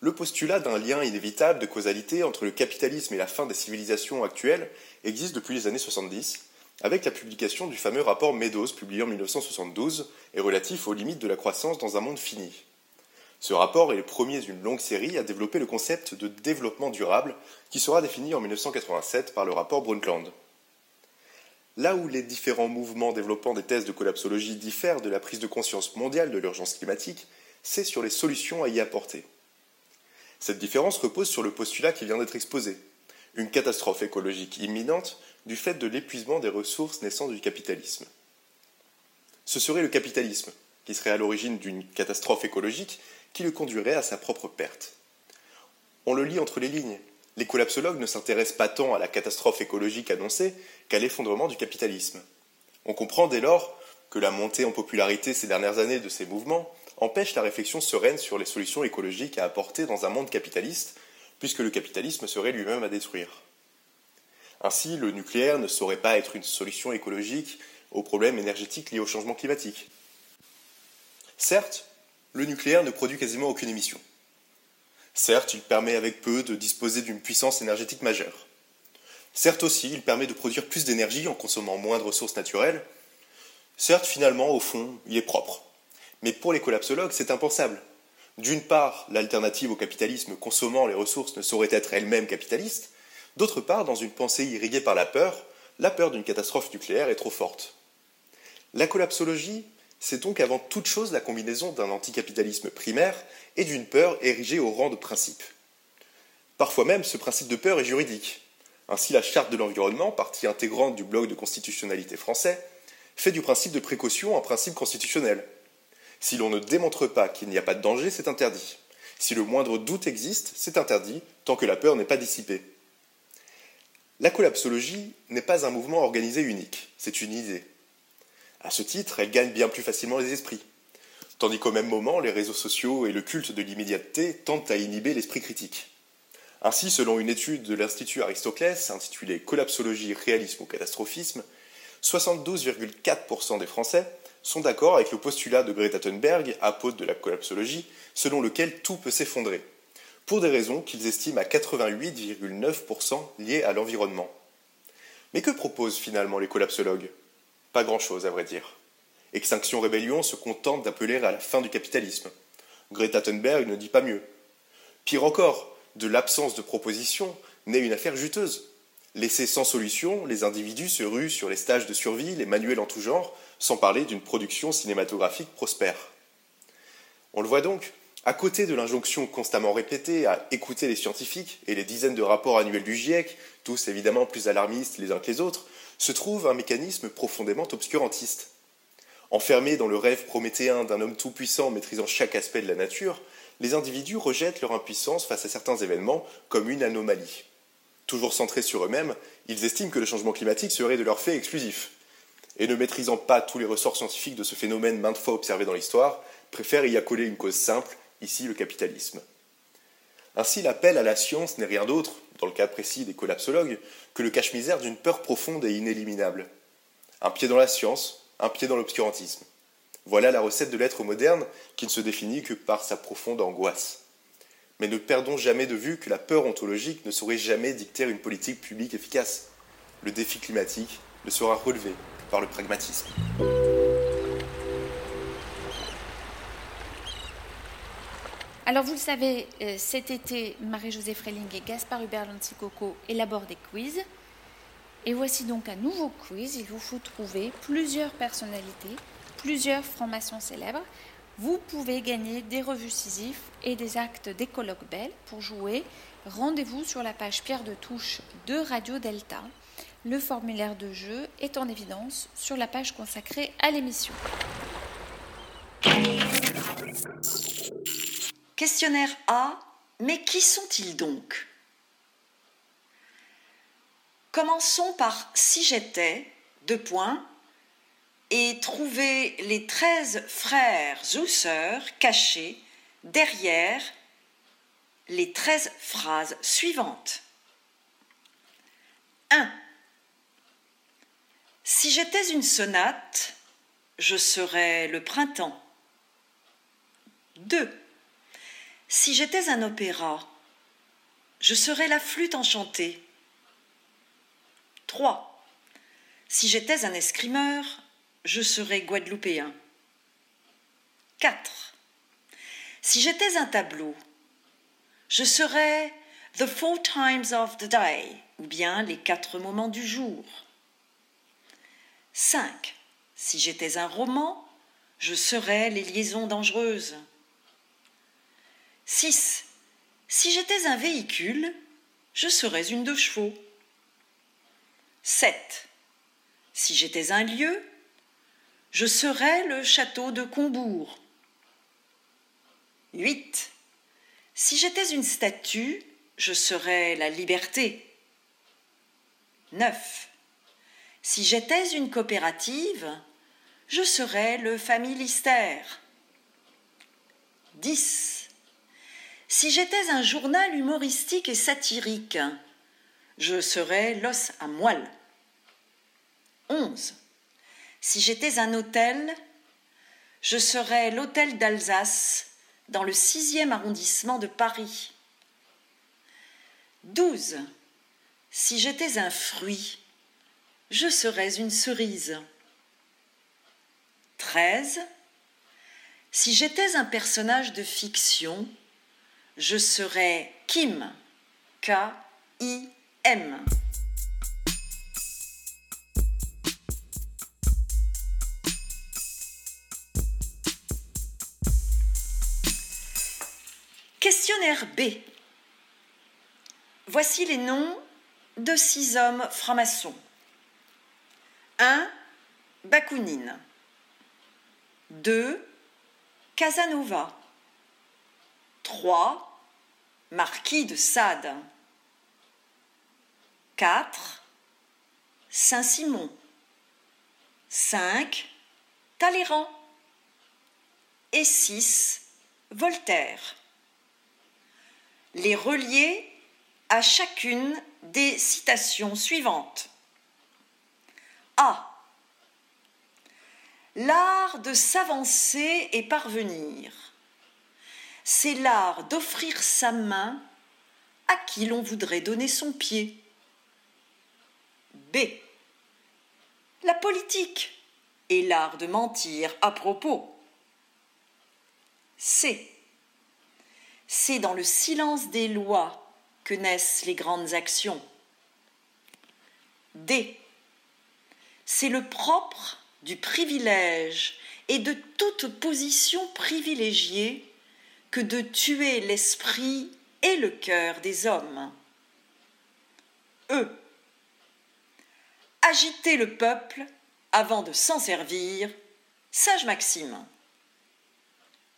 le postulat d'un lien inévitable de causalité entre le capitalisme et la fin des civilisations actuelles existe depuis les années 70, avec la publication du fameux rapport Meadows publié en 1972 et relatif aux limites de la croissance dans un monde fini. Ce rapport est le premier d'une longue série à développer le concept de développement durable qui sera défini en 1987 par le rapport Brundtland. Là où les différents mouvements développant des thèses de collapsologie diffèrent de la prise de conscience mondiale de l'urgence climatique, c'est sur les solutions à y apporter. Cette différence repose sur le postulat qui vient d'être exposé, une catastrophe écologique imminente du fait de l'épuisement des ressources naissant du capitalisme. Ce serait le capitalisme qui serait à l'origine d'une catastrophe écologique qui le conduirait à sa propre perte. On le lit entre les lignes. Les collapsologues ne s'intéressent pas tant à la catastrophe écologique annoncée qu'à l'effondrement du capitalisme. On comprend dès lors que la montée en popularité ces dernières années de ces mouvements empêche la réflexion sereine sur les solutions écologiques à apporter dans un monde capitaliste, puisque le capitalisme serait lui-même à détruire. Ainsi, le nucléaire ne saurait pas être une solution écologique aux problèmes énergétiques liés au changement climatique. Certes, le nucléaire ne produit quasiment aucune émission. Certes, il permet avec peu de disposer d'une puissance énergétique majeure. Certes aussi, il permet de produire plus d'énergie en consommant moins de ressources naturelles. Certes, finalement, au fond, il est propre. Mais pour les collapsologues, c'est impensable. D'une part, l'alternative au capitalisme consommant les ressources ne saurait être elle-même capitaliste. D'autre part, dans une pensée irriguée par la peur, la peur d'une catastrophe nucléaire est trop forte. La collapsologie, c'est donc avant toute chose la combinaison d'un anticapitalisme primaire et d'une peur érigée au rang de principe? Parfois même, ce principe de peur est juridique. Ainsi, la Charte de l'environnement, partie intégrante du bloc de constitutionnalité français, fait du principe de précaution un principe constitutionnel. Si l'on ne démontre pas qu'il n'y a pas de danger, c'est interdit. Si le moindre doute existe, c'est interdit, tant que la peur n'est pas dissipée. La collapsologie n'est pas un mouvement organisé unique, c'est une idée. À ce titre, elle gagne bien plus facilement les esprits. Tandis qu'au même moment, les réseaux sociaux et le culte de l'immédiateté tentent à inhiber l'esprit critique. Ainsi, selon une étude de l'Institut Aristoclès intitulée Collapsologie, réalisme ou catastrophisme, 72,4% des Français sont d'accord avec le postulat de Greta Thunberg, apôtre de la collapsologie, selon lequel tout peut s'effondrer, pour des raisons qu'ils estiment à 88,9% liées à l'environnement. Mais que proposent finalement les collapsologues? Pas grand-chose, à vrai dire. Extinction Rébellion se contente d'appeler à la fin du capitalisme. Greta Thunberg ne dit pas mieux. Pire encore, de l'absence de proposition naît une affaire juteuse. Laissés sans solution, les individus se ruent sur les stages de survie, les manuels en tout genre, sans parler d'une production cinématographique prospère. On le voit donc, à côté de l'injonction constamment répétée à écouter les scientifiques et les dizaines de rapports annuels du GIEC, tous évidemment plus alarmistes les uns que les autres, se trouve un mécanisme profondément obscurantiste. Enfermés dans le rêve prométhéen d'un homme tout-puissant maîtrisant chaque aspect de la nature, les individus rejettent leur impuissance face à certains événements comme une anomalie. Toujours centrés sur eux-mêmes, ils estiment que le changement climatique serait de leur fait exclusif. Et ne maîtrisant pas tous les ressorts scientifiques de ce phénomène maintes fois observé dans l'histoire, préfèrent y accoler une cause simple, ici le capitalisme. Ainsi, l'appel à la science n'est rien d'autre, dans le cas précis des collapsologues, que le cache-misère d'une peur profonde et inéliminable. Un pied dans la science, un pied dans l'obscurantisme. Voilà la recette de l'être moderne qui ne se définit que par sa profonde angoisse. Mais ne perdons jamais de vue que la peur ontologique ne saurait jamais dicter une politique publique efficace. Le défi climatique ne sera relevé par le pragmatisme. Alors vous le savez, euh, cet été, Marie-Josée Freling et Gaspard Hubert Coco élaborent des quiz. Et voici donc un nouveau quiz. Il vous faut trouver plusieurs personnalités, plusieurs formations célèbres. Vous pouvez gagner des revues Sisyphe et des actes d'écologue belle pour jouer. Rendez-vous sur la page Pierre de Touche de Radio Delta. Le formulaire de jeu est en évidence sur la page consacrée à l'émission. Questionnaire A. Mais qui sont-ils donc? Commençons par si j'étais, deux points, et trouver les treize frères ou sœurs cachés derrière les treize phrases suivantes. 1. Si j'étais une sonate, je serais le printemps. 2. Si j'étais un opéra, je serais la flûte enchantée. 3. Si j'étais un escrimeur, je serais guadeloupéen. 4. Si j'étais un tableau, je serais The Four Times of the Day, ou bien les quatre moments du jour. 5. Si j'étais un roman, je serais les liaisons dangereuses. 6. Si j'étais un véhicule, je serais une de chevaux. 7. Si j'étais un lieu, je serais le château de Combourg. 8. Si j'étais une statue, je serais la liberté. 9. Si j'étais une coopérative, je serais le familistère. 10. Si j'étais un journal humoristique et satirique, je serais l'os à moelle. 11. Si j'étais un hôtel, je serais l'hôtel d'Alsace dans le sixième arrondissement de Paris. 12. Si j'étais un fruit, je serais une cerise. 13. Si j'étais un personnage de fiction, je serai Kim. K-I-M. Questionnaire B. Voici les noms de six hommes francs-maçons. 1. Bakounine. 2. Casanova. 3. Marquis de Sade. 4. Saint-Simon. 5. Talleyrand. Et 6. Voltaire. Les relier à chacune des citations suivantes. A. L'art de s'avancer et parvenir c'est l'art d'offrir sa main à qui l'on voudrait donner son pied. B. La politique et l'art de mentir à propos. C. C'est dans le silence des lois que naissent les grandes actions. D. C'est le propre du privilège et de toute position privilégiée que de tuer l'esprit et le cœur des hommes. E. Agiter le peuple avant de s'en servir, sage Maxime.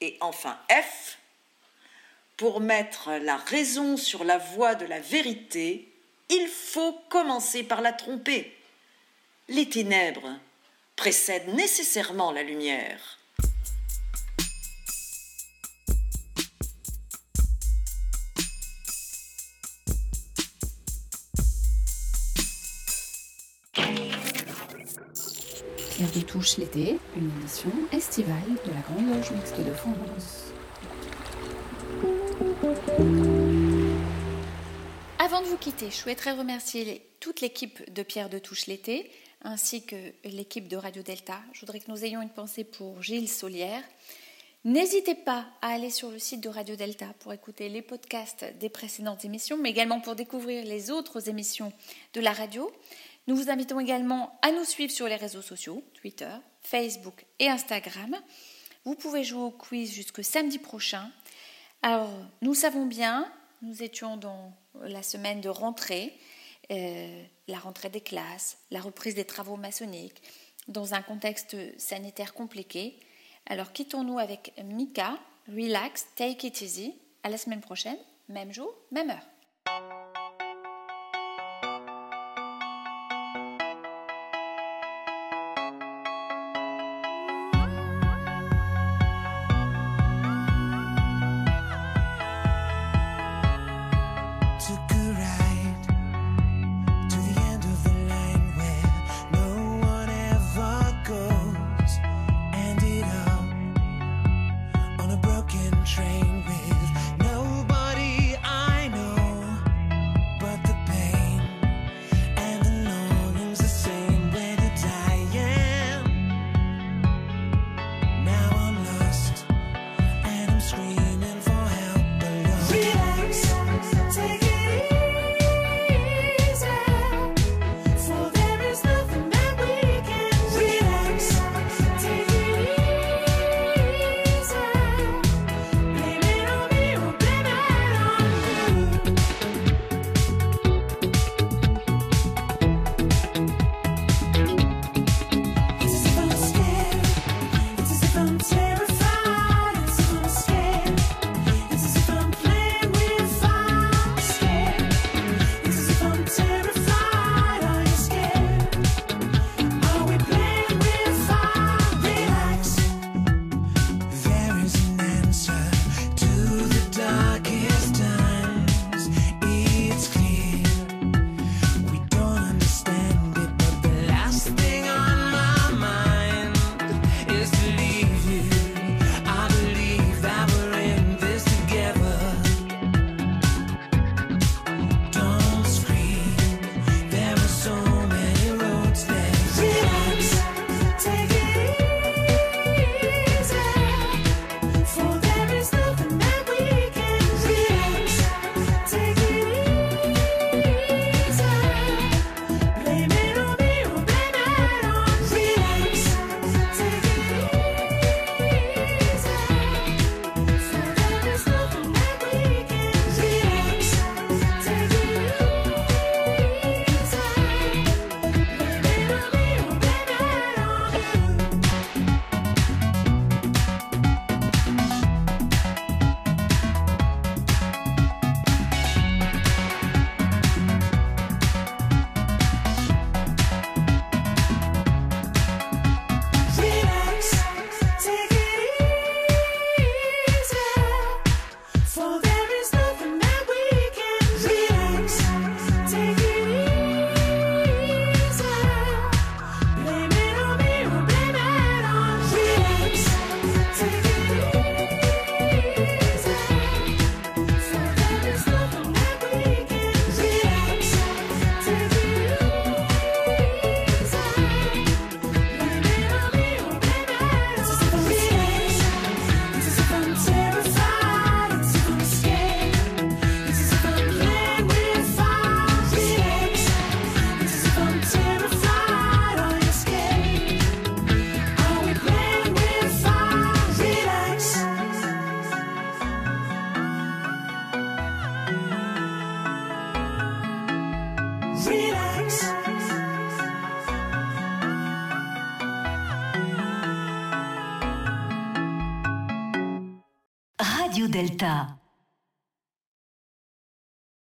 Et enfin F. Pour mettre la raison sur la voie de la vérité, il faut commencer par la tromper. Les ténèbres précèdent nécessairement la lumière. Pierre de Touche l'été, une émission estivale de la Grande Loge Mixte de France. Avant de vous quitter, je souhaiterais remercier toute l'équipe de Pierre de Touche l'été, ainsi que l'équipe de Radio Delta. Je voudrais que nous ayons une pensée pour Gilles Solière. N'hésitez pas à aller sur le site de Radio Delta pour écouter les podcasts des précédentes émissions, mais également pour découvrir les autres émissions de la radio. Nous vous invitons également à nous suivre sur les réseaux sociaux, Twitter, Facebook et Instagram. Vous pouvez jouer au quiz jusque samedi prochain. Alors, nous savons bien, nous étions dans la semaine de rentrée, euh, la rentrée des classes, la reprise des travaux maçonniques, dans un contexte sanitaire compliqué. Alors, quittons-nous avec Mika, Relax, Take It Easy. À la semaine prochaine, même jour, même heure.